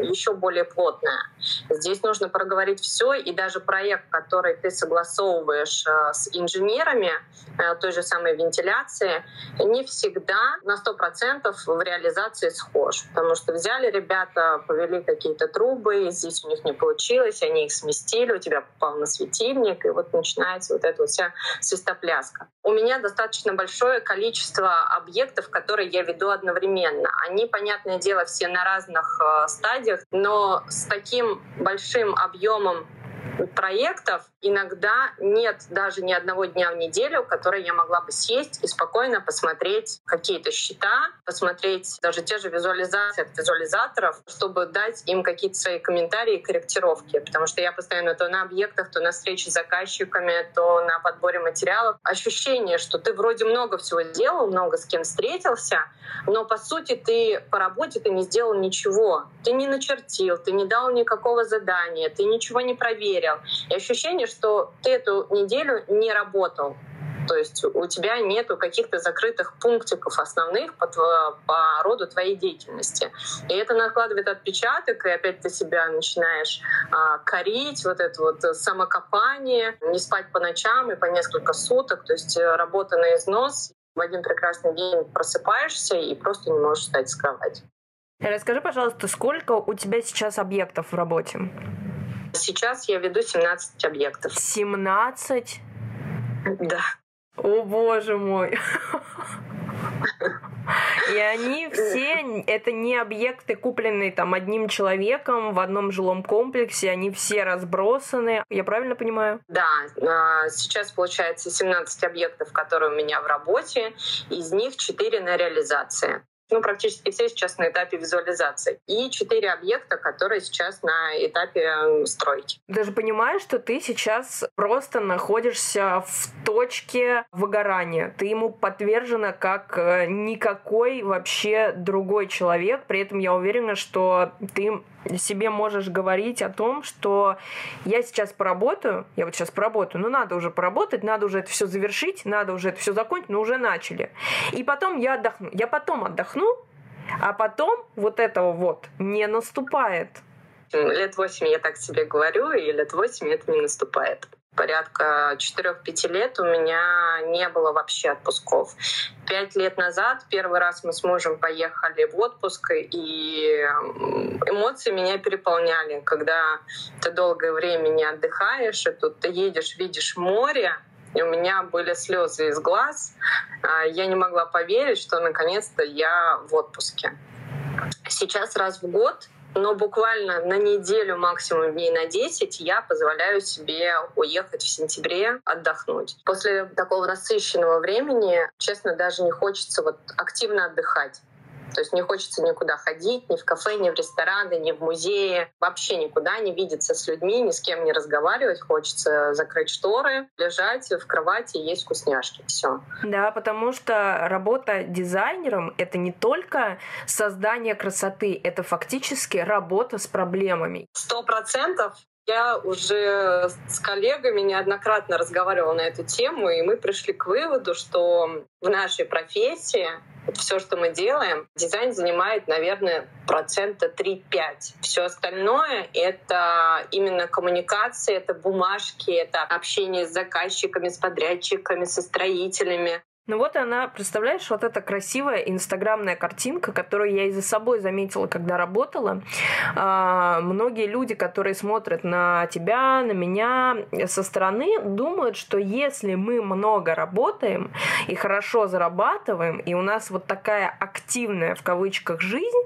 еще более плотная. Здесь нужно проговорить все, и даже проект, который ты согласовываешь э, с инженерами э, той же самой вентиляции, не всегда на 100% в реализации схож. Потому что взяли ребята, повели какие-то трубы, здесь у них не получилось, они их сместили, у тебя попал на светильник, и вот начинается вот эта вся свистопляска. У меня достаточно большое количество объектов, которые я веду одновременно. Они, понятное дело, все на разных э, стадиях, но с таким большим объемом проектов иногда нет даже ни одного дня в неделю, который я могла бы сесть и спокойно посмотреть какие-то счета, посмотреть даже те же визуализации от визуализаторов, чтобы дать им какие-то свои комментарии и корректировки. Потому что я постоянно то на объектах, то на встрече с заказчиками, то на подборе материалов. Ощущение, что ты вроде много всего сделал, много с кем встретился, но по сути ты по работе ты не сделал ничего. Ты не начертил, ты не дал никакого задания, ты ничего не проверил. И ощущение, что ты эту неделю не работал. То есть у тебя нету каких-то закрытых пунктиков основных по, по роду твоей деятельности. И это накладывает отпечаток, и опять ты себя начинаешь а, корить, вот это вот самокопание, не спать по ночам и по несколько суток, то есть э, работа на износ. В один прекрасный день просыпаешься и просто не можешь встать с кровати. Расскажи, пожалуйста, сколько у тебя сейчас объектов в работе? Сейчас я веду 17 объектов. 17? Да. О боже мой. И они все, это не объекты, купленные там одним человеком в одном жилом комплексе, они все разбросаны. Я правильно понимаю? Да, а, сейчас получается 17 объектов, которые у меня в работе, из них 4 на реализации ну, практически все сейчас на этапе визуализации. И четыре объекта, которые сейчас на этапе стройки. Ты же понимаешь, что ты сейчас просто находишься в точке выгорания. Ты ему подвержена как э, никакой вообще другой человек. При этом я уверена, что ты себе можешь говорить о том, что я сейчас поработаю, я вот сейчас поработаю, ну надо уже поработать, надо уже это все завершить, надо уже это все закончить, но уже начали. И потом я отдохну. Я потом отдохну, а потом вот этого вот не наступает. Лет восемь я так себе говорю, и лет восемь это не наступает порядка 4-5 лет у меня не было вообще отпусков. Пять лет назад первый раз мы с мужем поехали в отпуск, и эмоции меня переполняли, когда ты долгое время не отдыхаешь, и тут ты едешь, видишь море, и у меня были слезы из глаз. А, я не могла поверить, что наконец-то я в отпуске. Сейчас раз в год но буквально на неделю, максимум дней на 10 я позволяю себе уехать в сентябре отдохнуть. После такого насыщенного времени, честно, даже не хочется вот активно отдыхать. То есть не хочется никуда ходить, ни в кафе, ни в рестораны, ни в музее, вообще никуда не видеться с людьми, ни с кем не разговаривать. Хочется закрыть шторы, лежать в кровати и есть вкусняшки. Все. Да, потому что работа дизайнером — это не только создание красоты, это фактически работа с проблемами. Сто процентов. Я уже с коллегами неоднократно разговаривала на эту тему, и мы пришли к выводу, что в нашей профессии все, что мы делаем, дизайн занимает, наверное, процента 3-5. Все остальное — это именно коммуникация, это бумажки, это общение с заказчиками, с подрядчиками, со строителями. Ну вот она, представляешь, вот эта красивая инстаграмная картинка, которую я и за собой заметила, когда работала. А, многие люди, которые смотрят на тебя, на меня со стороны, думают, что если мы много работаем и хорошо зарабатываем, и у нас вот такая активная в кавычках жизнь,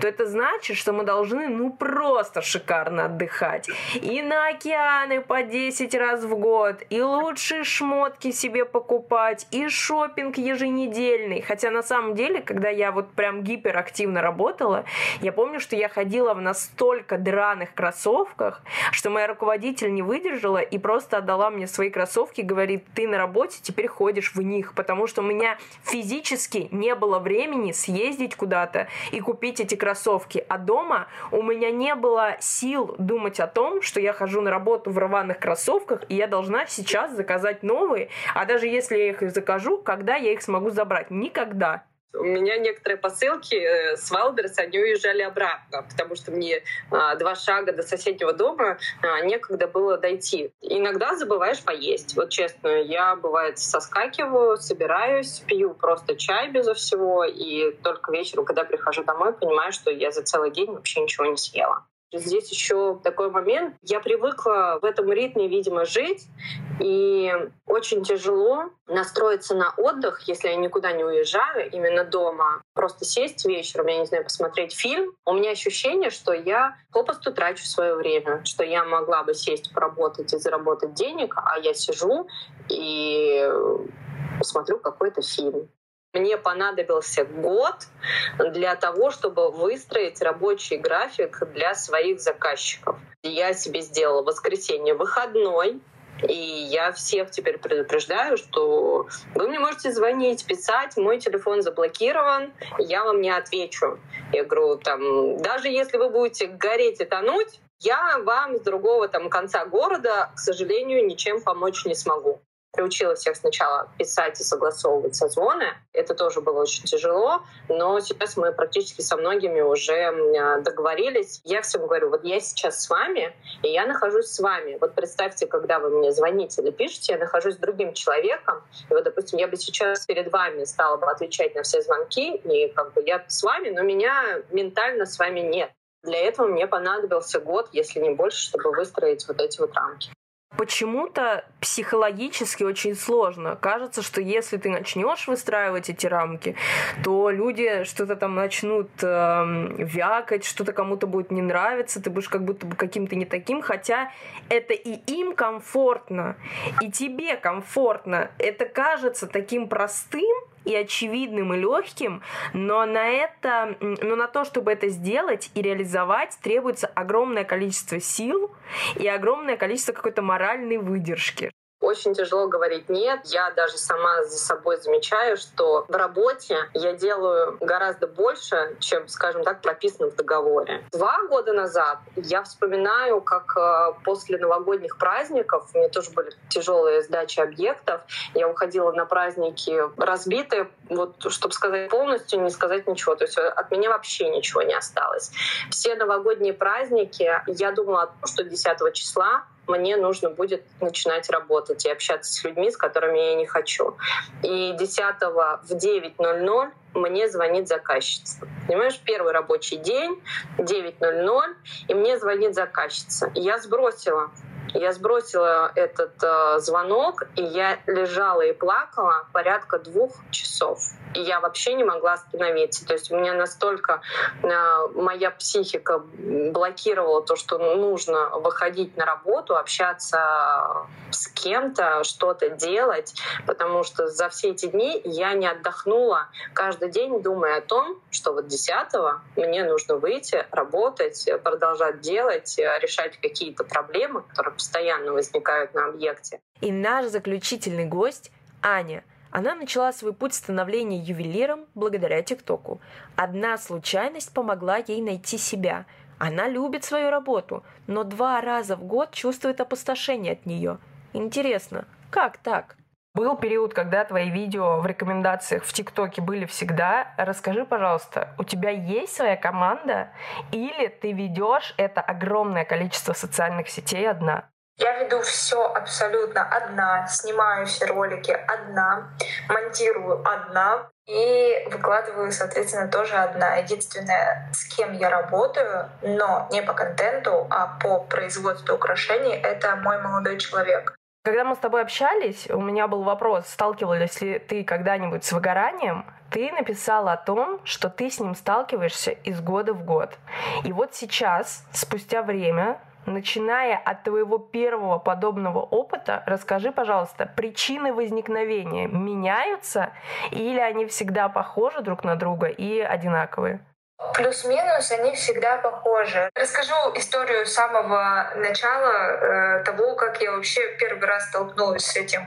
то это значит, что мы должны ну просто шикарно отдыхать. И на океаны по 10 раз в год, и лучшие шмотки себе покупать, и шопинг еженедельный. Хотя на самом деле, когда я вот прям гиперактивно работала, я помню, что я ходила в настолько драных кроссовках, что моя руководитель не выдержала и просто отдала мне свои кроссовки, говорит, ты на работе теперь ходишь в них, потому что у меня физически не было времени съездить куда-то и купить эти кроссовки, а дома у меня не было сил думать о том, что я хожу на работу в рваных кроссовках, и я должна сейчас заказать новые, а даже если я их закажу, когда я их смогу забрать? Никогда. У меня некоторые посылки э, с Wildberries, они уезжали обратно, потому что мне а, два шага до соседнего дома а, некогда было дойти. Иногда забываешь поесть. Вот честно, я, бывает, соскакиваю, собираюсь, пью просто чай безо всего, и только вечером, когда прихожу домой, понимаю, что я за целый день вообще ничего не съела. Здесь еще такой момент. Я привыкла в этом ритме, видимо, жить, и очень тяжело настроиться на отдых, если я никуда не уезжаю, именно дома. Просто сесть вечером, я не знаю, посмотреть фильм. У меня ощущение, что я попросту трачу свое время, что я могла бы сесть, поработать и заработать денег, а я сижу и смотрю какой-то фильм. Мне понадобился год для того, чтобы выстроить рабочий график для своих заказчиков. Я себе сделала воскресенье выходной, и я всех теперь предупреждаю, что вы мне можете звонить, писать, мой телефон заблокирован, я вам не отвечу. Я говорю, там, даже если вы будете гореть и тонуть, я вам с другого там конца города, к сожалению, ничем помочь не смогу приучила всех сначала писать и согласовывать созвоны. Это тоже было очень тяжело, но сейчас мы практически со многими уже договорились. Я всем говорю, вот я сейчас с вами, и я нахожусь с вами. Вот представьте, когда вы мне звоните или пишете, я нахожусь с другим человеком, и вот, допустим, я бы сейчас перед вами стала бы отвечать на все звонки, и как бы я с вами, но меня ментально с вами нет. Для этого мне понадобился год, если не больше, чтобы выстроить вот эти вот рамки почему-то психологически очень сложно. Кажется, что если ты начнешь выстраивать эти рамки, то люди что-то там начнут э, вякать, что-то кому-то будет не нравиться, ты будешь как будто бы каким-то не таким, хотя это и им комфортно, и тебе комфортно. Это кажется таким простым, и очевидным, и легким, но на это, но на то, чтобы это сделать и реализовать, требуется огромное количество сил и огромное количество какой-то моральной выдержки. Очень тяжело говорить нет. Я даже сама за собой замечаю, что в работе я делаю гораздо больше, чем, скажем так, прописано в договоре. Два года назад я вспоминаю, как э, после новогодних праздников, у меня тоже были тяжелые сдачи объектов, я уходила на праздники разбитые, вот, чтобы сказать полностью, не сказать ничего. То есть от меня вообще ничего не осталось. Все новогодние праздники, я думала что 10 числа мне нужно будет начинать работать и общаться с людьми, с которыми я не хочу. И 10 в 9.00 мне звонит заказчица. Понимаешь, первый рабочий день, 9.00, и мне звонит заказчица. Я сбросила я сбросила этот э, звонок, и я лежала и плакала порядка двух часов. И я вообще не могла остановиться. То есть у меня настолько э, моя психика блокировала то, что нужно выходить на работу, общаться с кем-то, что-то делать, потому что за все эти дни я не отдохнула каждый день, думая о том, что вот 10 мне нужно выйти, работать, продолжать делать, решать какие-то проблемы, которые постоянно возникают на объекте. И наш заключительный гость — Аня. Она начала свой путь становления ювелиром благодаря ТикТоку. Одна случайность помогла ей найти себя. Она любит свою работу, но два раза в год чувствует опустошение от нее. Интересно, как так? Был период, когда твои видео в рекомендациях в ТикТоке были всегда. Расскажи, пожалуйста, у тебя есть своя команда или ты ведешь это огромное количество социальных сетей одна? Я веду все абсолютно одна, снимаю все ролики одна, монтирую одна и выкладываю, соответственно, тоже одна. Единственное, с кем я работаю, но не по контенту, а по производству украшений, это мой молодой человек. Когда мы с тобой общались, у меня был вопрос, сталкивалась ли ты когда-нибудь с выгоранием? Ты написала о том, что ты с ним сталкиваешься из года в год. И вот сейчас, спустя время, начиная от твоего первого подобного опыта, расскажи, пожалуйста, причины возникновения меняются или они всегда похожи друг на друга и одинаковые? Плюс-минус они всегда похожи. Расскажу историю самого начала э, того, как я вообще первый раз столкнулась с этим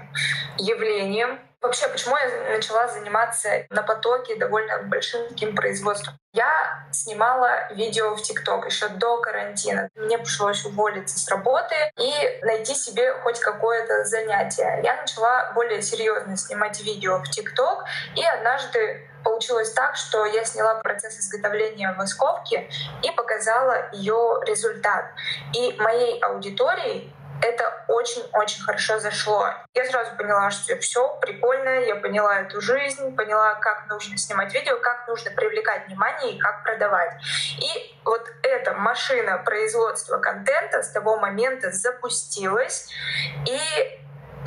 явлением. Вообще, почему я начала заниматься на потоке довольно большим таким производством? Я снимала видео в ТикТок еще до карантина. Мне пришлось уволиться с работы и найти себе хоть какое-то занятие. Я начала более серьезно снимать видео в ТикТок, и однажды получилось так, что я сняла процесс изготовления восковки и показала ее результат. И моей аудитории это очень-очень хорошо зашло. Я сразу поняла, что все прикольно, я поняла эту жизнь, поняла, как нужно снимать видео, как нужно привлекать внимание и как продавать. И вот эта машина производства контента с того момента запустилась и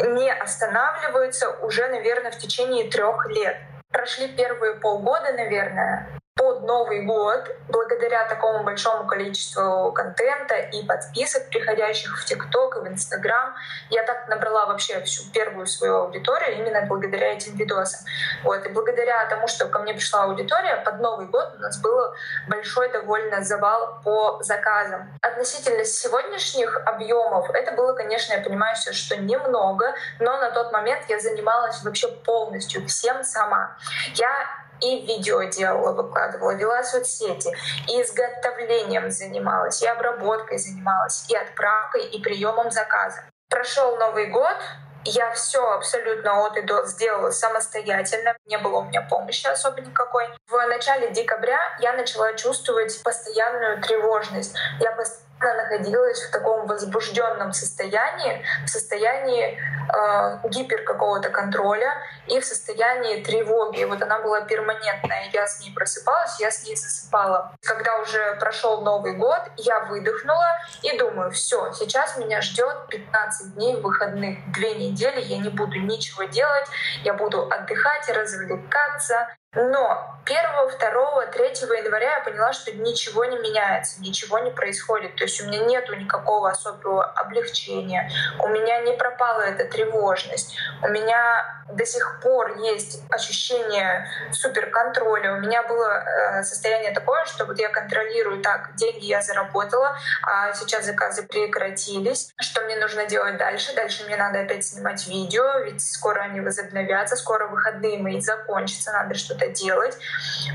не останавливается уже, наверное, в течение трех лет. Прошли первые полгода, наверное, под Новый год, благодаря такому большому количеству контента и подписок, приходящих в ТикТок и в Инстаграм, я так набрала вообще всю первую свою аудиторию именно благодаря этим видосам. Вот. И благодаря тому, что ко мне пришла аудитория, под Новый год у нас был большой довольно завал по заказам. Относительно сегодняшних объемов, это было, конечно, я понимаю все, что немного, но на тот момент я занималась вообще полностью всем сама. Я и видео делала, выкладывала, вела соцсети, и изготовлением занималась, и обработкой занималась, и отправкой, и приемом заказа. Прошел Новый год, я все абсолютно от и до сделала самостоятельно. Не было у меня помощи особо никакой. В начале декабря я начала чувствовать постоянную тревожность. Я постоянно находилась в таком возбужденном состоянии, в состоянии э, гипер какого-то контроля и в состоянии тревоги. Вот она была перманентная. Я с ней просыпалась, я с ней засыпала. Когда уже прошел Новый год, я выдохнула и думаю, все, сейчас меня ждет 15 дней выходных, две недели, я не буду ничего делать, я буду отдыхать, развлекаться, но 1, 2, 3 января я поняла, что ничего не меняется, ничего не происходит. То есть у меня нету никакого особого облегчения, у меня не пропала эта тревожность, у меня до сих пор есть ощущение суперконтроля. У меня было э, состояние такое, что вот я контролирую так, деньги я заработала, а сейчас заказы прекратились. Что мне нужно делать дальше? Дальше мне надо опять снимать видео, ведь скоро они возобновятся, скоро выходные мои закончатся, надо что-то делать.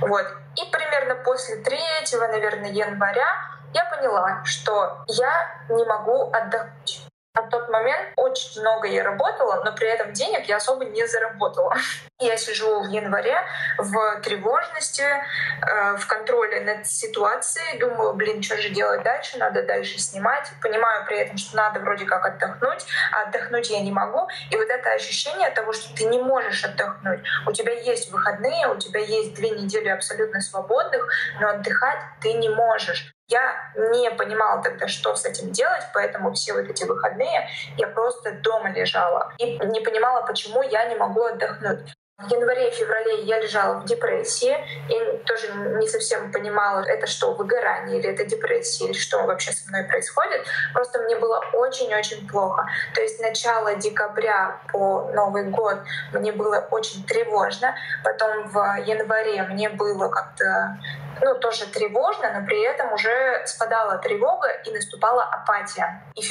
Вот. И примерно после 3, наверное, января я поняла, что я не могу отдохнуть. На тот момент очень много я работала, но при этом денег я особо не заработала. Я сижу в январе в тревожности, э, в контроле над ситуацией, думаю, блин, что же делать дальше, надо дальше снимать. Понимаю при этом, что надо вроде как отдохнуть, а отдохнуть я не могу. И вот это ощущение того, что ты не можешь отдохнуть. У тебя есть выходные, у тебя есть две недели абсолютно свободных, но отдыхать ты не можешь. Я не понимала тогда, что с этим делать, поэтому все вот эти выходные я просто дома лежала и не понимала, почему я не могу отдохнуть. В январе и феврале я лежала в депрессии и тоже не совсем понимала, это что, выгорание или это депрессия, или что вообще со мной происходит. Просто мне было очень-очень плохо. То есть начало декабря по Новый год мне было очень тревожно. Потом в январе мне было как-то ну, тоже тревожно, но при этом уже спадала тревога и наступала апатия. И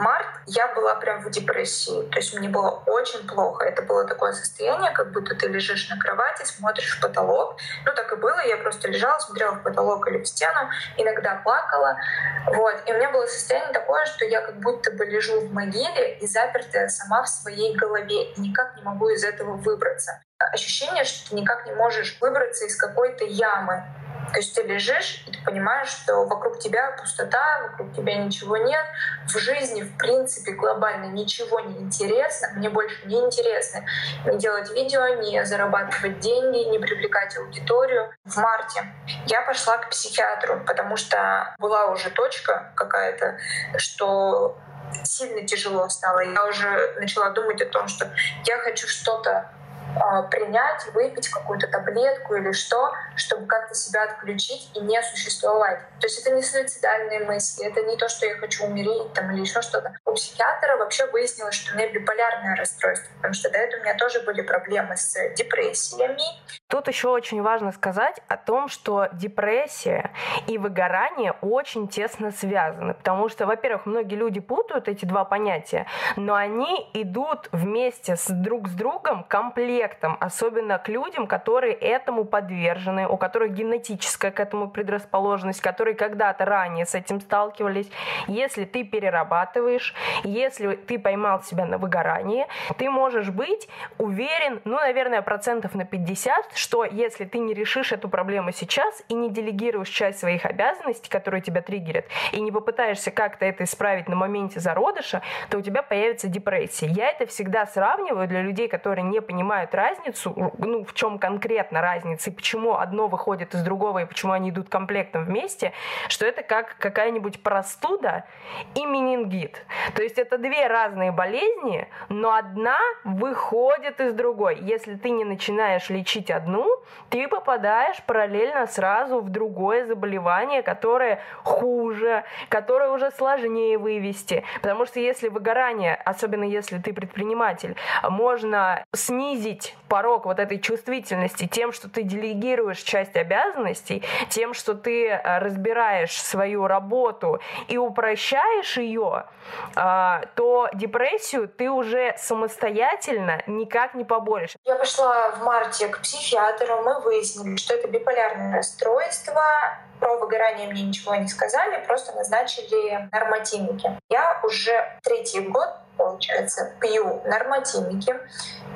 февраль-март я была прям в депрессии. То есть мне было очень плохо. Это было такое состояние, как будто ты лежишь на кровати, смотришь в потолок. Ну, так и было. Я просто лежала, смотрела в потолок или в стену, иногда плакала. Вот. И у меня было состояние такое, что я как будто бы лежу в могиле и запертая сама в своей голове. И никак не могу из этого выбраться ощущение, что ты никак не можешь выбраться из какой-то ямы. То есть ты лежишь, и ты понимаешь, что вокруг тебя пустота, вокруг тебя ничего нет. В жизни, в принципе, глобально ничего не интересно. Мне больше не интересно не делать видео, не зарабатывать деньги, не привлекать аудиторию. В марте я пошла к психиатру, потому что была уже точка какая-то, что сильно тяжело стало. Я уже начала думать о том, что я хочу что-то принять, выпить какую-то таблетку или что, чтобы как-то себя отключить и не существовать. То есть это не суицидальные мысли, это не то, что я хочу умереть там, или еще что-то. У психиатра вообще выяснилось, что у меня биполярное расстройство, потому что до этого у меня тоже были проблемы с депрессиями. Тут еще очень важно сказать о том, что депрессия и выгорание очень тесно связаны, потому что, во-первых, многие люди путают эти два понятия, но они идут вместе с друг с другом комплектно эффектом, особенно к людям, которые этому подвержены, у которых генетическая к этому предрасположенность, которые когда-то ранее с этим сталкивались. Если ты перерабатываешь, если ты поймал себя на выгорании, ты можешь быть уверен, ну, наверное, процентов на 50, что если ты не решишь эту проблему сейчас и не делегируешь часть своих обязанностей, которые тебя триггерят, и не попытаешься как-то это исправить на моменте зародыша, то у тебя появится депрессия. Я это всегда сравниваю для людей, которые не понимают разницу, ну, в чем конкретно разница, и почему одно выходит из другого, и почему они идут комплектом вместе, что это как какая-нибудь простуда и менингит. То есть это две разные болезни, но одна выходит из другой. Если ты не начинаешь лечить одну, ты попадаешь параллельно сразу в другое заболевание, которое хуже, которое уже сложнее вывести. Потому что если выгорание, особенно если ты предприниматель, можно снизить порог вот этой чувствительности тем, что ты делегируешь часть обязанностей, тем, что ты э, разбираешь свою работу и упрощаешь ее, а, то депрессию ты уже самостоятельно никак не поборешь. Я пошла в марте к психиатру, мы выяснили, что это биполярное расстройство, про выгорание мне ничего не сказали, просто назначили нормативники. Я уже третий год получается, пью нормативники.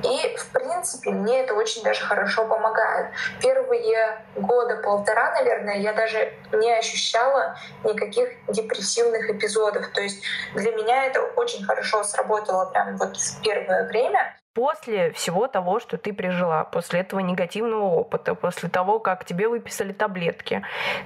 И, в принципе, мне это очень даже хорошо помогает. Первые года полтора, наверное, я даже не ощущала никаких депрессивных эпизодов. То есть для меня это очень хорошо сработало прямо вот в первое время после всего того, что ты пережила, после этого негативного опыта, после того, как тебе выписали таблетки,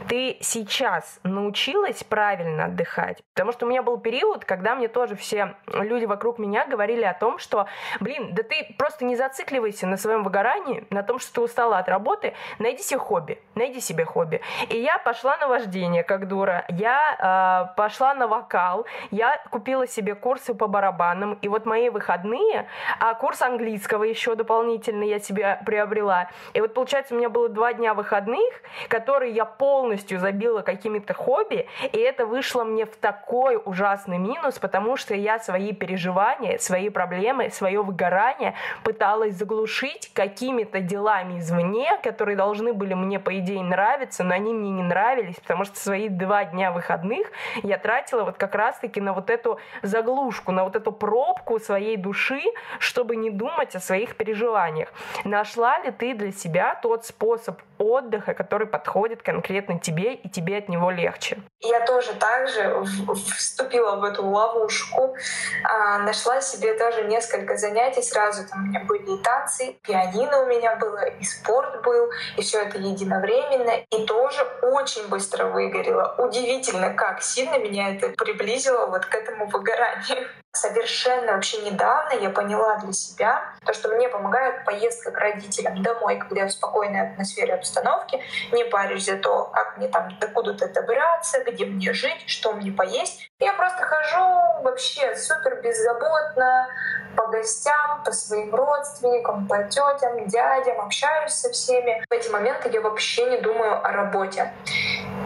ты сейчас научилась правильно отдыхать? Потому что у меня был период, когда мне тоже все люди вокруг меня говорили о том, что, блин, да ты просто не зацикливайся на своем выгорании, на том, что ты устала от работы, найди себе хобби, найди себе хобби. И я пошла на вождение, как дура, я э, пошла на вокал, я купила себе курсы по барабанам, и вот мои выходные, а курс курс английского еще дополнительно я себе приобрела. И вот, получается, у меня было два дня выходных, которые я полностью забила какими-то хобби, и это вышло мне в такой ужасный минус, потому что я свои переживания, свои проблемы, свое выгорание пыталась заглушить какими-то делами извне, которые должны были мне, по идее, нравиться, но они мне не нравились, потому что свои два дня выходных я тратила вот как раз-таки на вот эту заглушку, на вот эту пробку своей души, чтобы не не думать о своих переживаниях. Нашла ли ты для себя тот способ отдыха, который подходит конкретно тебе, и тебе от него легче? Я тоже также вступила в эту ловушку, а, нашла себе тоже несколько занятий сразу. Там у меня были и танцы, и пианино у меня было, и спорт был, и все это единовременно. И тоже очень быстро выгорело. Удивительно, как сильно меня это приблизило вот к этому выгоранию. Совершенно вообще недавно я поняла для себя то, что мне помогает поездка к родителям домой, когда я в спокойной атмосфере обстановки, не парюсь за то, как мне там докуда-то добраться, где мне жить, что мне поесть. Я просто хожу вообще супер беззаботно по гостям, по своим родственникам, по тетям, дядям, общаюсь со всеми. В эти моменты я вообще не думаю о работе.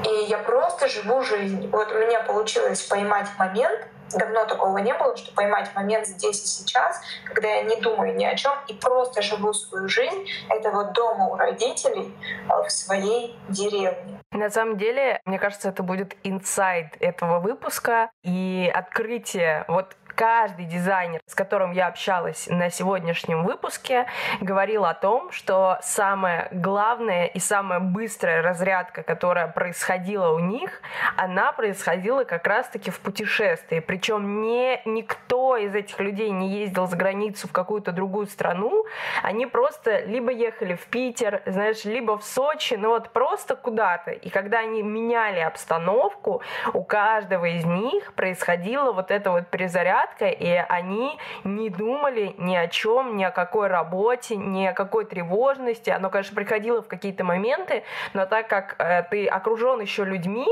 И я просто живу жизнь. Вот у меня получилось поймать момент, давно такого не было, что поймать момент здесь и сейчас, когда я не думаю ни о чем и просто живу свою жизнь, это вот дома у родителей а, в своей деревне. На самом деле, мне кажется, это будет инсайд этого выпуска и открытие. Вот каждый дизайнер, с которым я общалась на сегодняшнем выпуске, говорил о том, что самая главная и самая быстрая разрядка, которая происходила у них, она происходила как раз-таки в путешествии. Причем не, никто из этих людей не ездил за границу в какую-то другую страну, они просто либо ехали в Питер, знаешь, либо в Сочи, ну вот просто куда-то. И когда они меняли обстановку, у каждого из них происходила вот эта вот перезарядка, и они не думали ни о чем, ни о какой работе, ни о какой тревожности. Оно, конечно, приходило в какие-то моменты, но так как э, ты окружен еще людьми,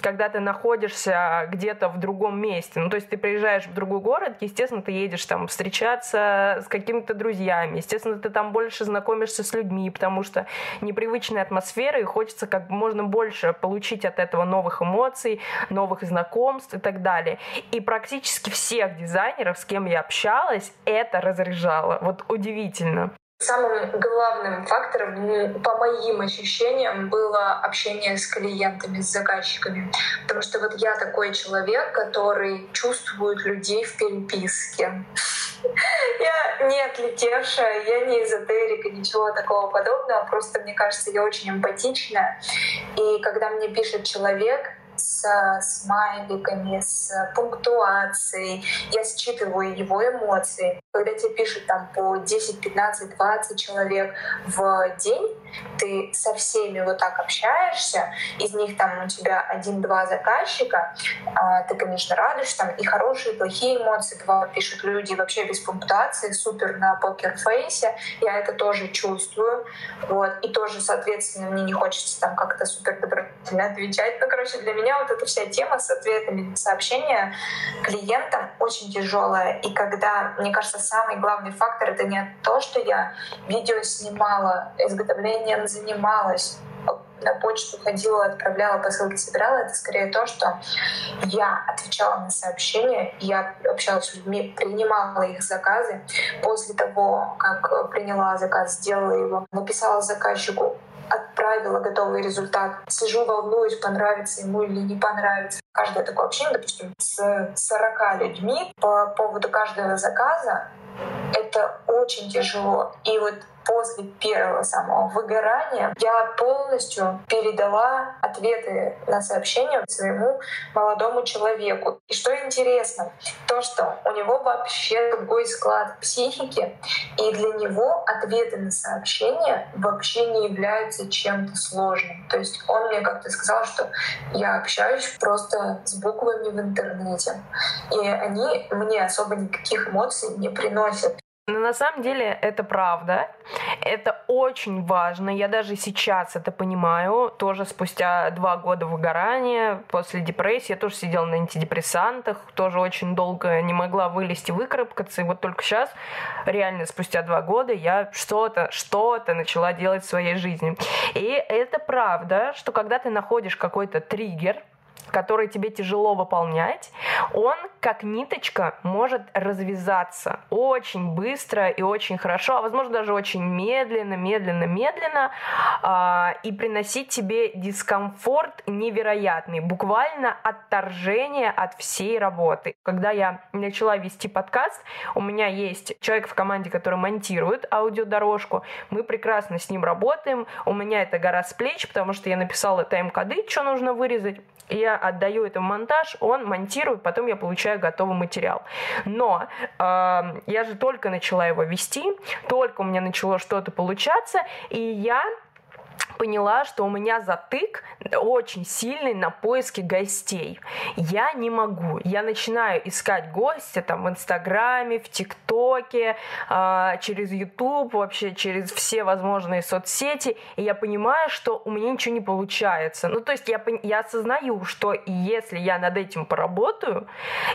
когда ты находишься где-то в другом месте. Ну, то есть ты приезжаешь в другой город, естественно, ты едешь там встречаться с какими-то друзьями, естественно, ты там больше знакомишься с людьми, потому что непривычная атмосфера, и хочется как можно больше получить от этого новых эмоций, новых знакомств и так далее. И практически всех дизайнеров, с кем я общалась, это разряжало. Вот удивительно. Самым главным фактором, по моим ощущениям, было общение с клиентами, с заказчиками. Потому что вот я такой человек, который чувствует людей в переписке. Я не отлетевшая, я не эзотерика, ничего такого подобного. Просто, мне кажется, я очень эмпатичная. И когда мне пишет человек, с смайликами, с пунктуацией. Я считываю его эмоции. Когда тебе пишут там по 10, 15, 20 человек в день, ты со всеми вот так общаешься, из них там у тебя один-два заказчика, а, ты, конечно, радуешься, там и хорошие, и плохие эмоции бывают, пишут люди вообще без пунктуации, супер на покерфейсе, я это тоже чувствую, вот, и тоже, соответственно, мне не хочется там как-то супер добротно отвечать, ну, короче, для меня вот эта вся тема с ответами сообщения клиентам очень тяжелая, и когда, мне кажется, самый главный фактор — это не то, что я видео снимала, изготовлением занималась, на почту ходила, отправляла посылки, собирала, это скорее то, что я отвечала на сообщения, я общалась с людьми, принимала их заказы. После того, как приняла заказ, сделала его, написала заказчику, отправила готовый результат. Сижу, волнуюсь, понравится ему или не понравится. Каждое такое общение, допустим, с 40 людьми по поводу каждого заказа, это очень тяжело. И вот после первого самого выгорания я полностью передала ответы на сообщения своему молодому человеку. И что интересно, то, что у него вообще другой склад психики, и для него ответы на сообщения вообще не являются чем-то сложным. То есть он мне как-то сказал, что я общаюсь просто с буквами в интернете, и они мне особо никаких эмоций не приносят. Но на самом деле это правда. Это очень важно. Я даже сейчас это понимаю. Тоже спустя два года выгорания, после депрессии, я тоже сидела на антидепрессантах, тоже очень долго не могла вылезти, выкарабкаться. И вот только сейчас, реально спустя два года, я что-то, что-то начала делать в своей жизни. И это правда, что когда ты находишь какой-то триггер, который тебе тяжело выполнять, он как ниточка может развязаться очень быстро и очень хорошо, а возможно даже очень медленно, медленно, медленно э, и приносить тебе дискомфорт невероятный, буквально отторжение от всей работы. Когда я начала вести подкаст, у меня есть человек в команде, который монтирует аудиодорожку, мы прекрасно с ним работаем, у меня это гора с плеч, потому что я написала тайм-коды, что нужно вырезать, я отдаю это в монтаж, он монтирует, потом я получаю готовый материал. Но э, я же только начала его вести, только у меня начало что-то получаться, и я поняла, что у меня затык очень сильный на поиске гостей. Я не могу. Я начинаю искать гостя там в Инстаграме, в ТикТоке, э, через Ютуб, вообще через все возможные соцсети, и я понимаю, что у меня ничего не получается. Ну, то есть я, я осознаю, что если я над этим поработаю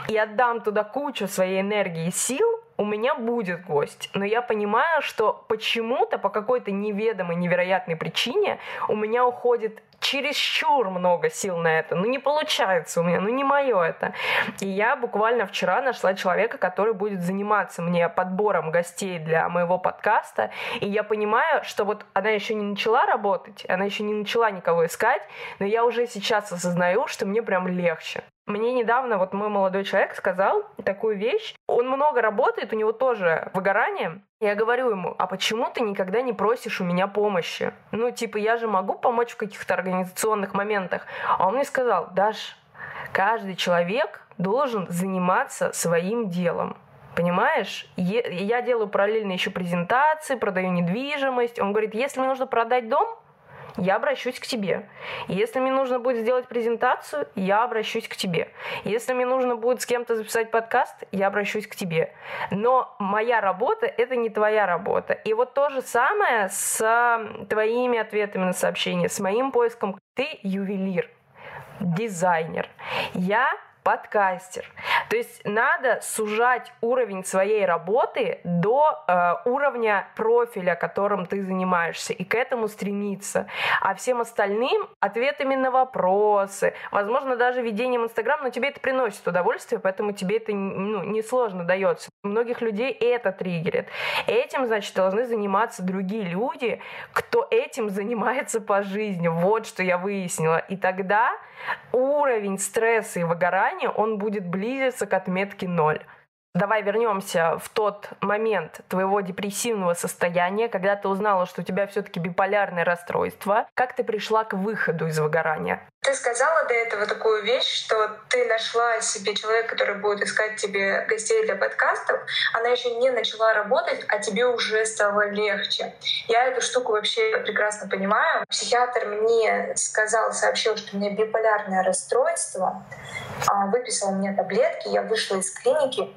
и отдам туда кучу своей энергии и сил, у меня будет гость, но я понимаю, что почему-то по какой-то неведомой, невероятной причине у меня уходит чересчур много сил на это. Ну, не получается у меня, ну, не мое это. И я буквально вчера нашла человека, который будет заниматься мне подбором гостей для моего подкаста. И я понимаю, что вот она еще не начала работать, она еще не начала никого искать, но я уже сейчас осознаю, что мне прям легче. Мне недавно вот мой молодой человек сказал такую вещь. Он много работает, у него тоже выгорание. Я говорю ему, а почему ты никогда не просишь у меня помощи? Ну, типа, я же могу помочь в каких-то организационных моментах. А он мне сказал, Даш, каждый человек должен заниматься своим делом. Понимаешь? Я делаю параллельно еще презентации, продаю недвижимость. Он говорит, если мне нужно продать дом, я обращусь к тебе. Если мне нужно будет сделать презентацию, я обращусь к тебе. Если мне нужно будет с кем-то записать подкаст, я обращусь к тебе. Но моя работа — это не твоя работа. И вот то же самое с твоими ответами на сообщения, с моим поиском. Ты ювелир, дизайнер. Я подкастер. То есть надо сужать уровень своей работы до э, уровня профиля, которым ты занимаешься, и к этому стремиться. А всем остальным ответами на вопросы, возможно, даже ведением Инстаграм, но тебе это приносит удовольствие, поэтому тебе это ну, несложно дается. Многих людей это триггерит. Этим, значит, должны заниматься другие люди, кто этим занимается по жизни. Вот что я выяснила. И тогда уровень стресса и выгорания, он будет близиться к отметке ноль. Давай вернемся в тот момент твоего депрессивного состояния, когда ты узнала, что у тебя все-таки биполярное расстройство. Как ты пришла к выходу из выгорания? Ты сказала до этого такую вещь, что ты нашла себе человека, который будет искать тебе гостей для подкастов. Она еще не начала работать, а тебе уже стало легче. Я эту штуку вообще прекрасно понимаю. Психиатр мне сказал, сообщил, что у меня биполярное расстройство, а, выписал мне таблетки, я вышла из клиники,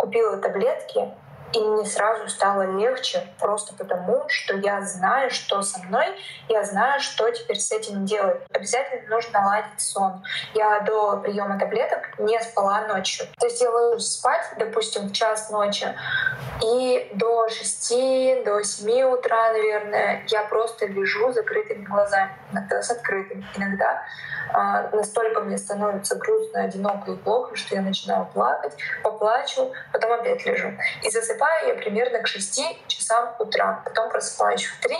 купила таблетки, и мне сразу стало легче, просто потому, что я знаю, что со мной, я знаю, что теперь с этим делать. Обязательно нужно наладить сон. Я до приема таблеток не спала ночью. То есть я ложусь спать, допустим, в час ночи, и до 6, до 7 утра, наверное, я просто лежу закрытыми глазами, иногда с открытыми. Иногда а, настолько мне становится грустно, одиноко и плохо, что я начинаю плакать, поплачу, потом опять лежу. И засыпаю я примерно к 6 часам утра, потом просыпаюсь в 3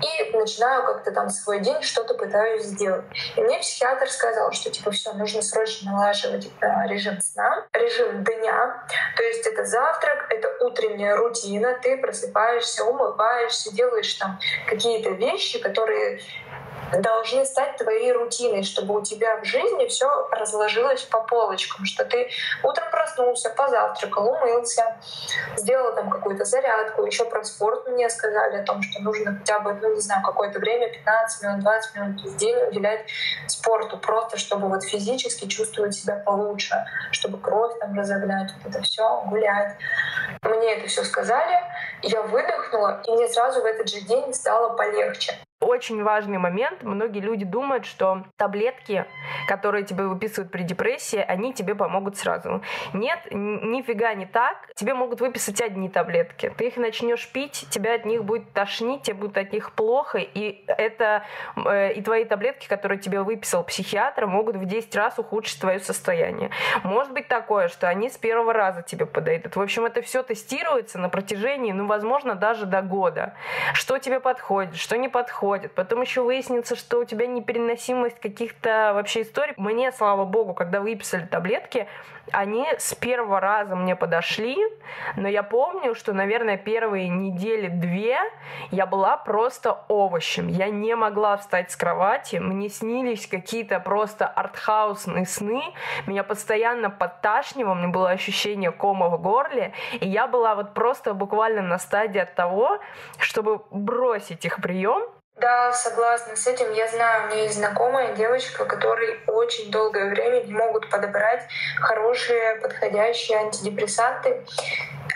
и начинаю как-то там свой день что-то пытаюсь сделать. И мне психиатр сказал, что типа все, нужно срочно налаживать э, режим сна, режим дня, то есть это завтрак, это утренняя рутина, ты просыпаешься, умываешься, делаешь там какие-то вещи, которые должны стать твоей рутиной, чтобы у тебя в жизни все разложилось по полочкам, что ты утром проснулся, позавтракал, умылся, сделал там какую-то зарядку, еще про спорт мне сказали о том, что нужно хотя бы, ну не знаю, какое-то время, 15 минут, 20 минут в день уделять спорту, просто чтобы вот физически чувствовать себя получше, чтобы кровь там разогнать, вот это все, гулять. Мне это все сказали, я выдохнула, и мне сразу в этот же день стало полегче. Очень важный момент. Многие люди думают, что таблетки, которые тебе выписывают при депрессии, они тебе помогут сразу. Нет, нифига не так. Тебе могут выписать одни таблетки. Ты их начнешь пить, тебя от них будет тошнить, тебе будет от них плохо. И это э, и твои таблетки, которые тебе выписал психиатр, могут в 10 раз ухудшить твое состояние. Может быть такое, что они с первого раза тебе подойдут. В общем, это все тестируется на протяжении, ну, возможно, даже до года. Что тебе подходит, что не подходит происходит. Потом еще выяснится, что у тебя непереносимость каких-то вообще историй. Мне, слава богу, когда выписали таблетки, они с первого раза мне подошли, но я помню, что, наверное, первые недели две я была просто овощем. Я не могла встать с кровати, мне снились какие-то просто артхаусные сны, меня постоянно подташнивало, мне было ощущение кома в горле, и я была вот просто буквально на стадии от того, чтобы бросить их прием, да, согласна с этим. Я знаю, у меня есть знакомая девочка, которые очень долгое время не могут подобрать хорошие, подходящие антидепрессанты.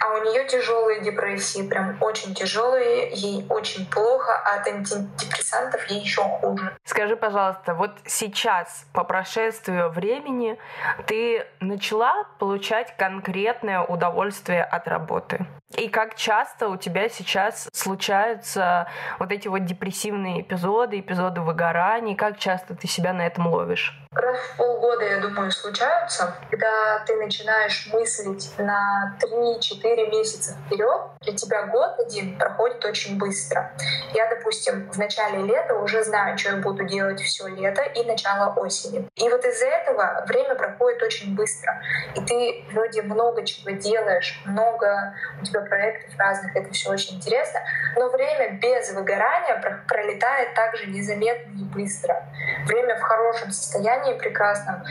А у нее тяжелые депрессии, прям очень тяжелые, ей очень плохо, а от антидепрессантов ей еще хуже. Скажи, пожалуйста, вот сейчас, по прошествию времени, ты начала получать конкретное удовольствие от работы? И как часто у тебя сейчас случаются вот эти вот депрессивные эпизоды, эпизоды выгораний? Как часто ты себя на этом ловишь? Раз в полгода, я думаю, случаются, когда ты начинаешь мыслить на 3-4 месяца вперед, для тебя год один проходит очень быстро. Я, допустим, в начале лета уже знаю, что я буду делать все лето и начало осени. И вот из-за этого время проходит очень быстро. И ты вроде много чего делаешь, много у тебя проектов разных, это все очень интересно, но время без выгорания пролетает также незаметно и быстро. Время в хорошем состоянии прекрасном,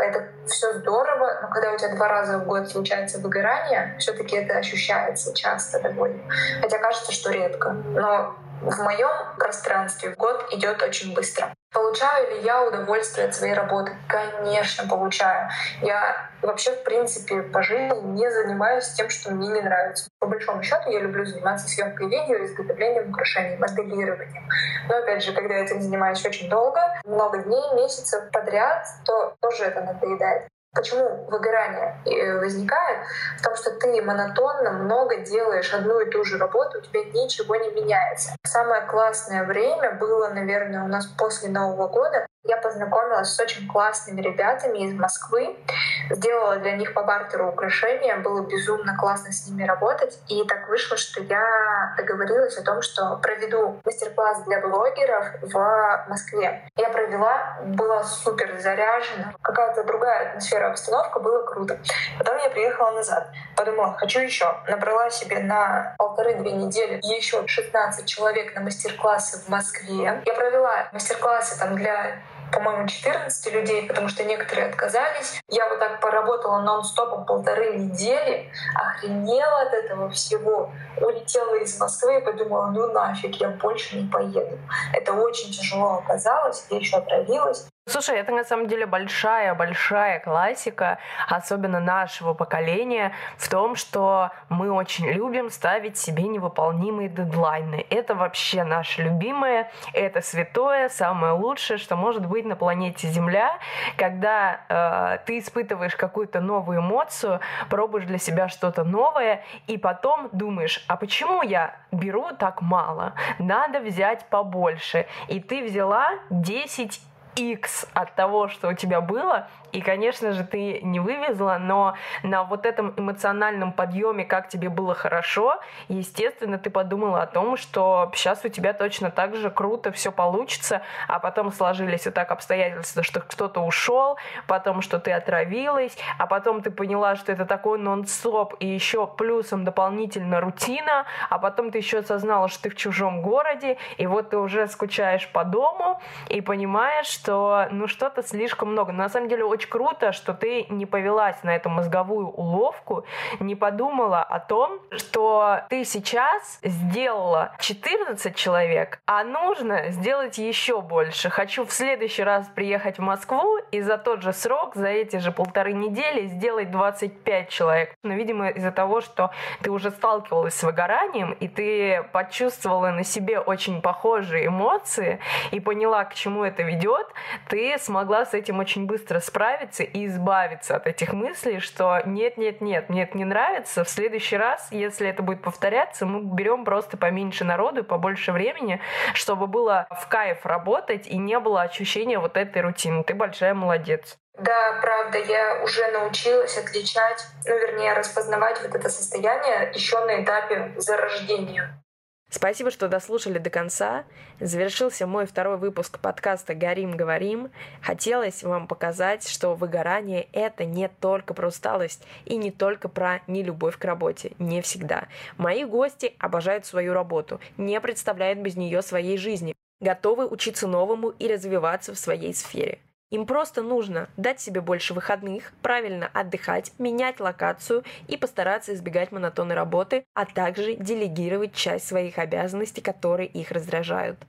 это все здорово, но когда у тебя два раза в год случается выгорание, все-таки это ощущается часто довольно. Хотя кажется, что редко. Но в моем пространстве год идет очень быстро. Получаю ли я удовольствие от своей работы? Конечно, получаю. Я вообще, в принципе, по жизни не занимаюсь тем, что мне не нравится. По большому счету, я люблю заниматься съемкой видео, изготовлением украшений, моделированием. Но, опять же, когда я этим занимаюсь очень долго, много дней, месяцев подряд, то тоже это надоедает. Почему выгорание э, возникает? Потому что ты монотонно много делаешь одну и ту же работу, у тебя ничего не меняется. Самое классное время было, наверное, у нас после Нового года, я познакомилась с очень классными ребятами из Москвы, сделала для них по бартеру украшения, было безумно классно с ними работать. И так вышло, что я договорилась о том, что проведу мастер-класс для блогеров в Москве. Я провела, была супер заряжена, какая-то другая атмосфера, обстановка, было круто. Потом я приехала назад, подумала, хочу еще. Набрала себе на полторы-две недели еще 16 человек на мастер-классы в Москве. Я провела мастер-классы там для по-моему, 14 людей, потому что некоторые отказались. Я вот так поработала нон-стопом полторы недели, охренела от этого всего, улетела из Москвы и подумала, ну нафиг, я больше не поеду. Это очень тяжело оказалось, я еще отравилась. Слушай, это на самом деле большая-большая классика, особенно нашего поколения, в том, что мы очень любим ставить себе невыполнимые дедлайны. Это вообще наше любимое, это святое, самое лучшее, что может быть на планете Земля, когда э, ты испытываешь какую-то новую эмоцию, пробуешь для себя что-то новое, и потом думаешь, а почему я беру так мало? Надо взять побольше. И ты взяла 10 X от того, что у тебя было, и, конечно же, ты не вывезла, но на вот этом эмоциональном подъеме, как тебе было хорошо, естественно, ты подумала о том, что сейчас у тебя точно так же круто все получится, а потом сложились и так обстоятельства, что кто-то ушел, потом, что ты отравилась, а потом ты поняла, что это такой нон-стоп, и еще плюсом дополнительно рутина, а потом ты еще осознала, что ты в чужом городе, и вот ты уже скучаешь по дому и понимаешь, что ну что-то слишком много. Но на самом деле очень круто, что ты не повелась на эту мозговую уловку, не подумала о том, что ты сейчас сделала 14 человек, а нужно сделать еще больше. Хочу в следующий раз приехать в Москву и за тот же срок, за эти же полторы недели сделать 25 человек. Но, видимо, из-за того, что ты уже сталкивалась с выгоранием, и ты почувствовала на себе очень похожие эмоции и поняла, к чему это ведет, ты смогла с этим очень быстро справиться справиться и избавиться от этих мыслей, что нет, нет, нет, мне это не нравится. В следующий раз, если это будет повторяться, мы берем просто поменьше народу и побольше времени, чтобы было в кайф работать и не было ощущения вот этой рутины. Ты большая молодец. Да, правда, я уже научилась отличать, ну, вернее, распознавать вот это состояние еще на этапе зарождения. Спасибо, что дослушали до конца. Завершился мой второй выпуск подкаста «Горим, говорим». Хотелось вам показать, что выгорание — это не только про усталость и не только про нелюбовь к работе. Не всегда. Мои гости обожают свою работу, не представляют без нее своей жизни, готовы учиться новому и развиваться в своей сфере. Им просто нужно дать себе больше выходных, правильно отдыхать, менять локацию и постараться избегать монотонной работы, а также делегировать часть своих обязанностей, которые их раздражают.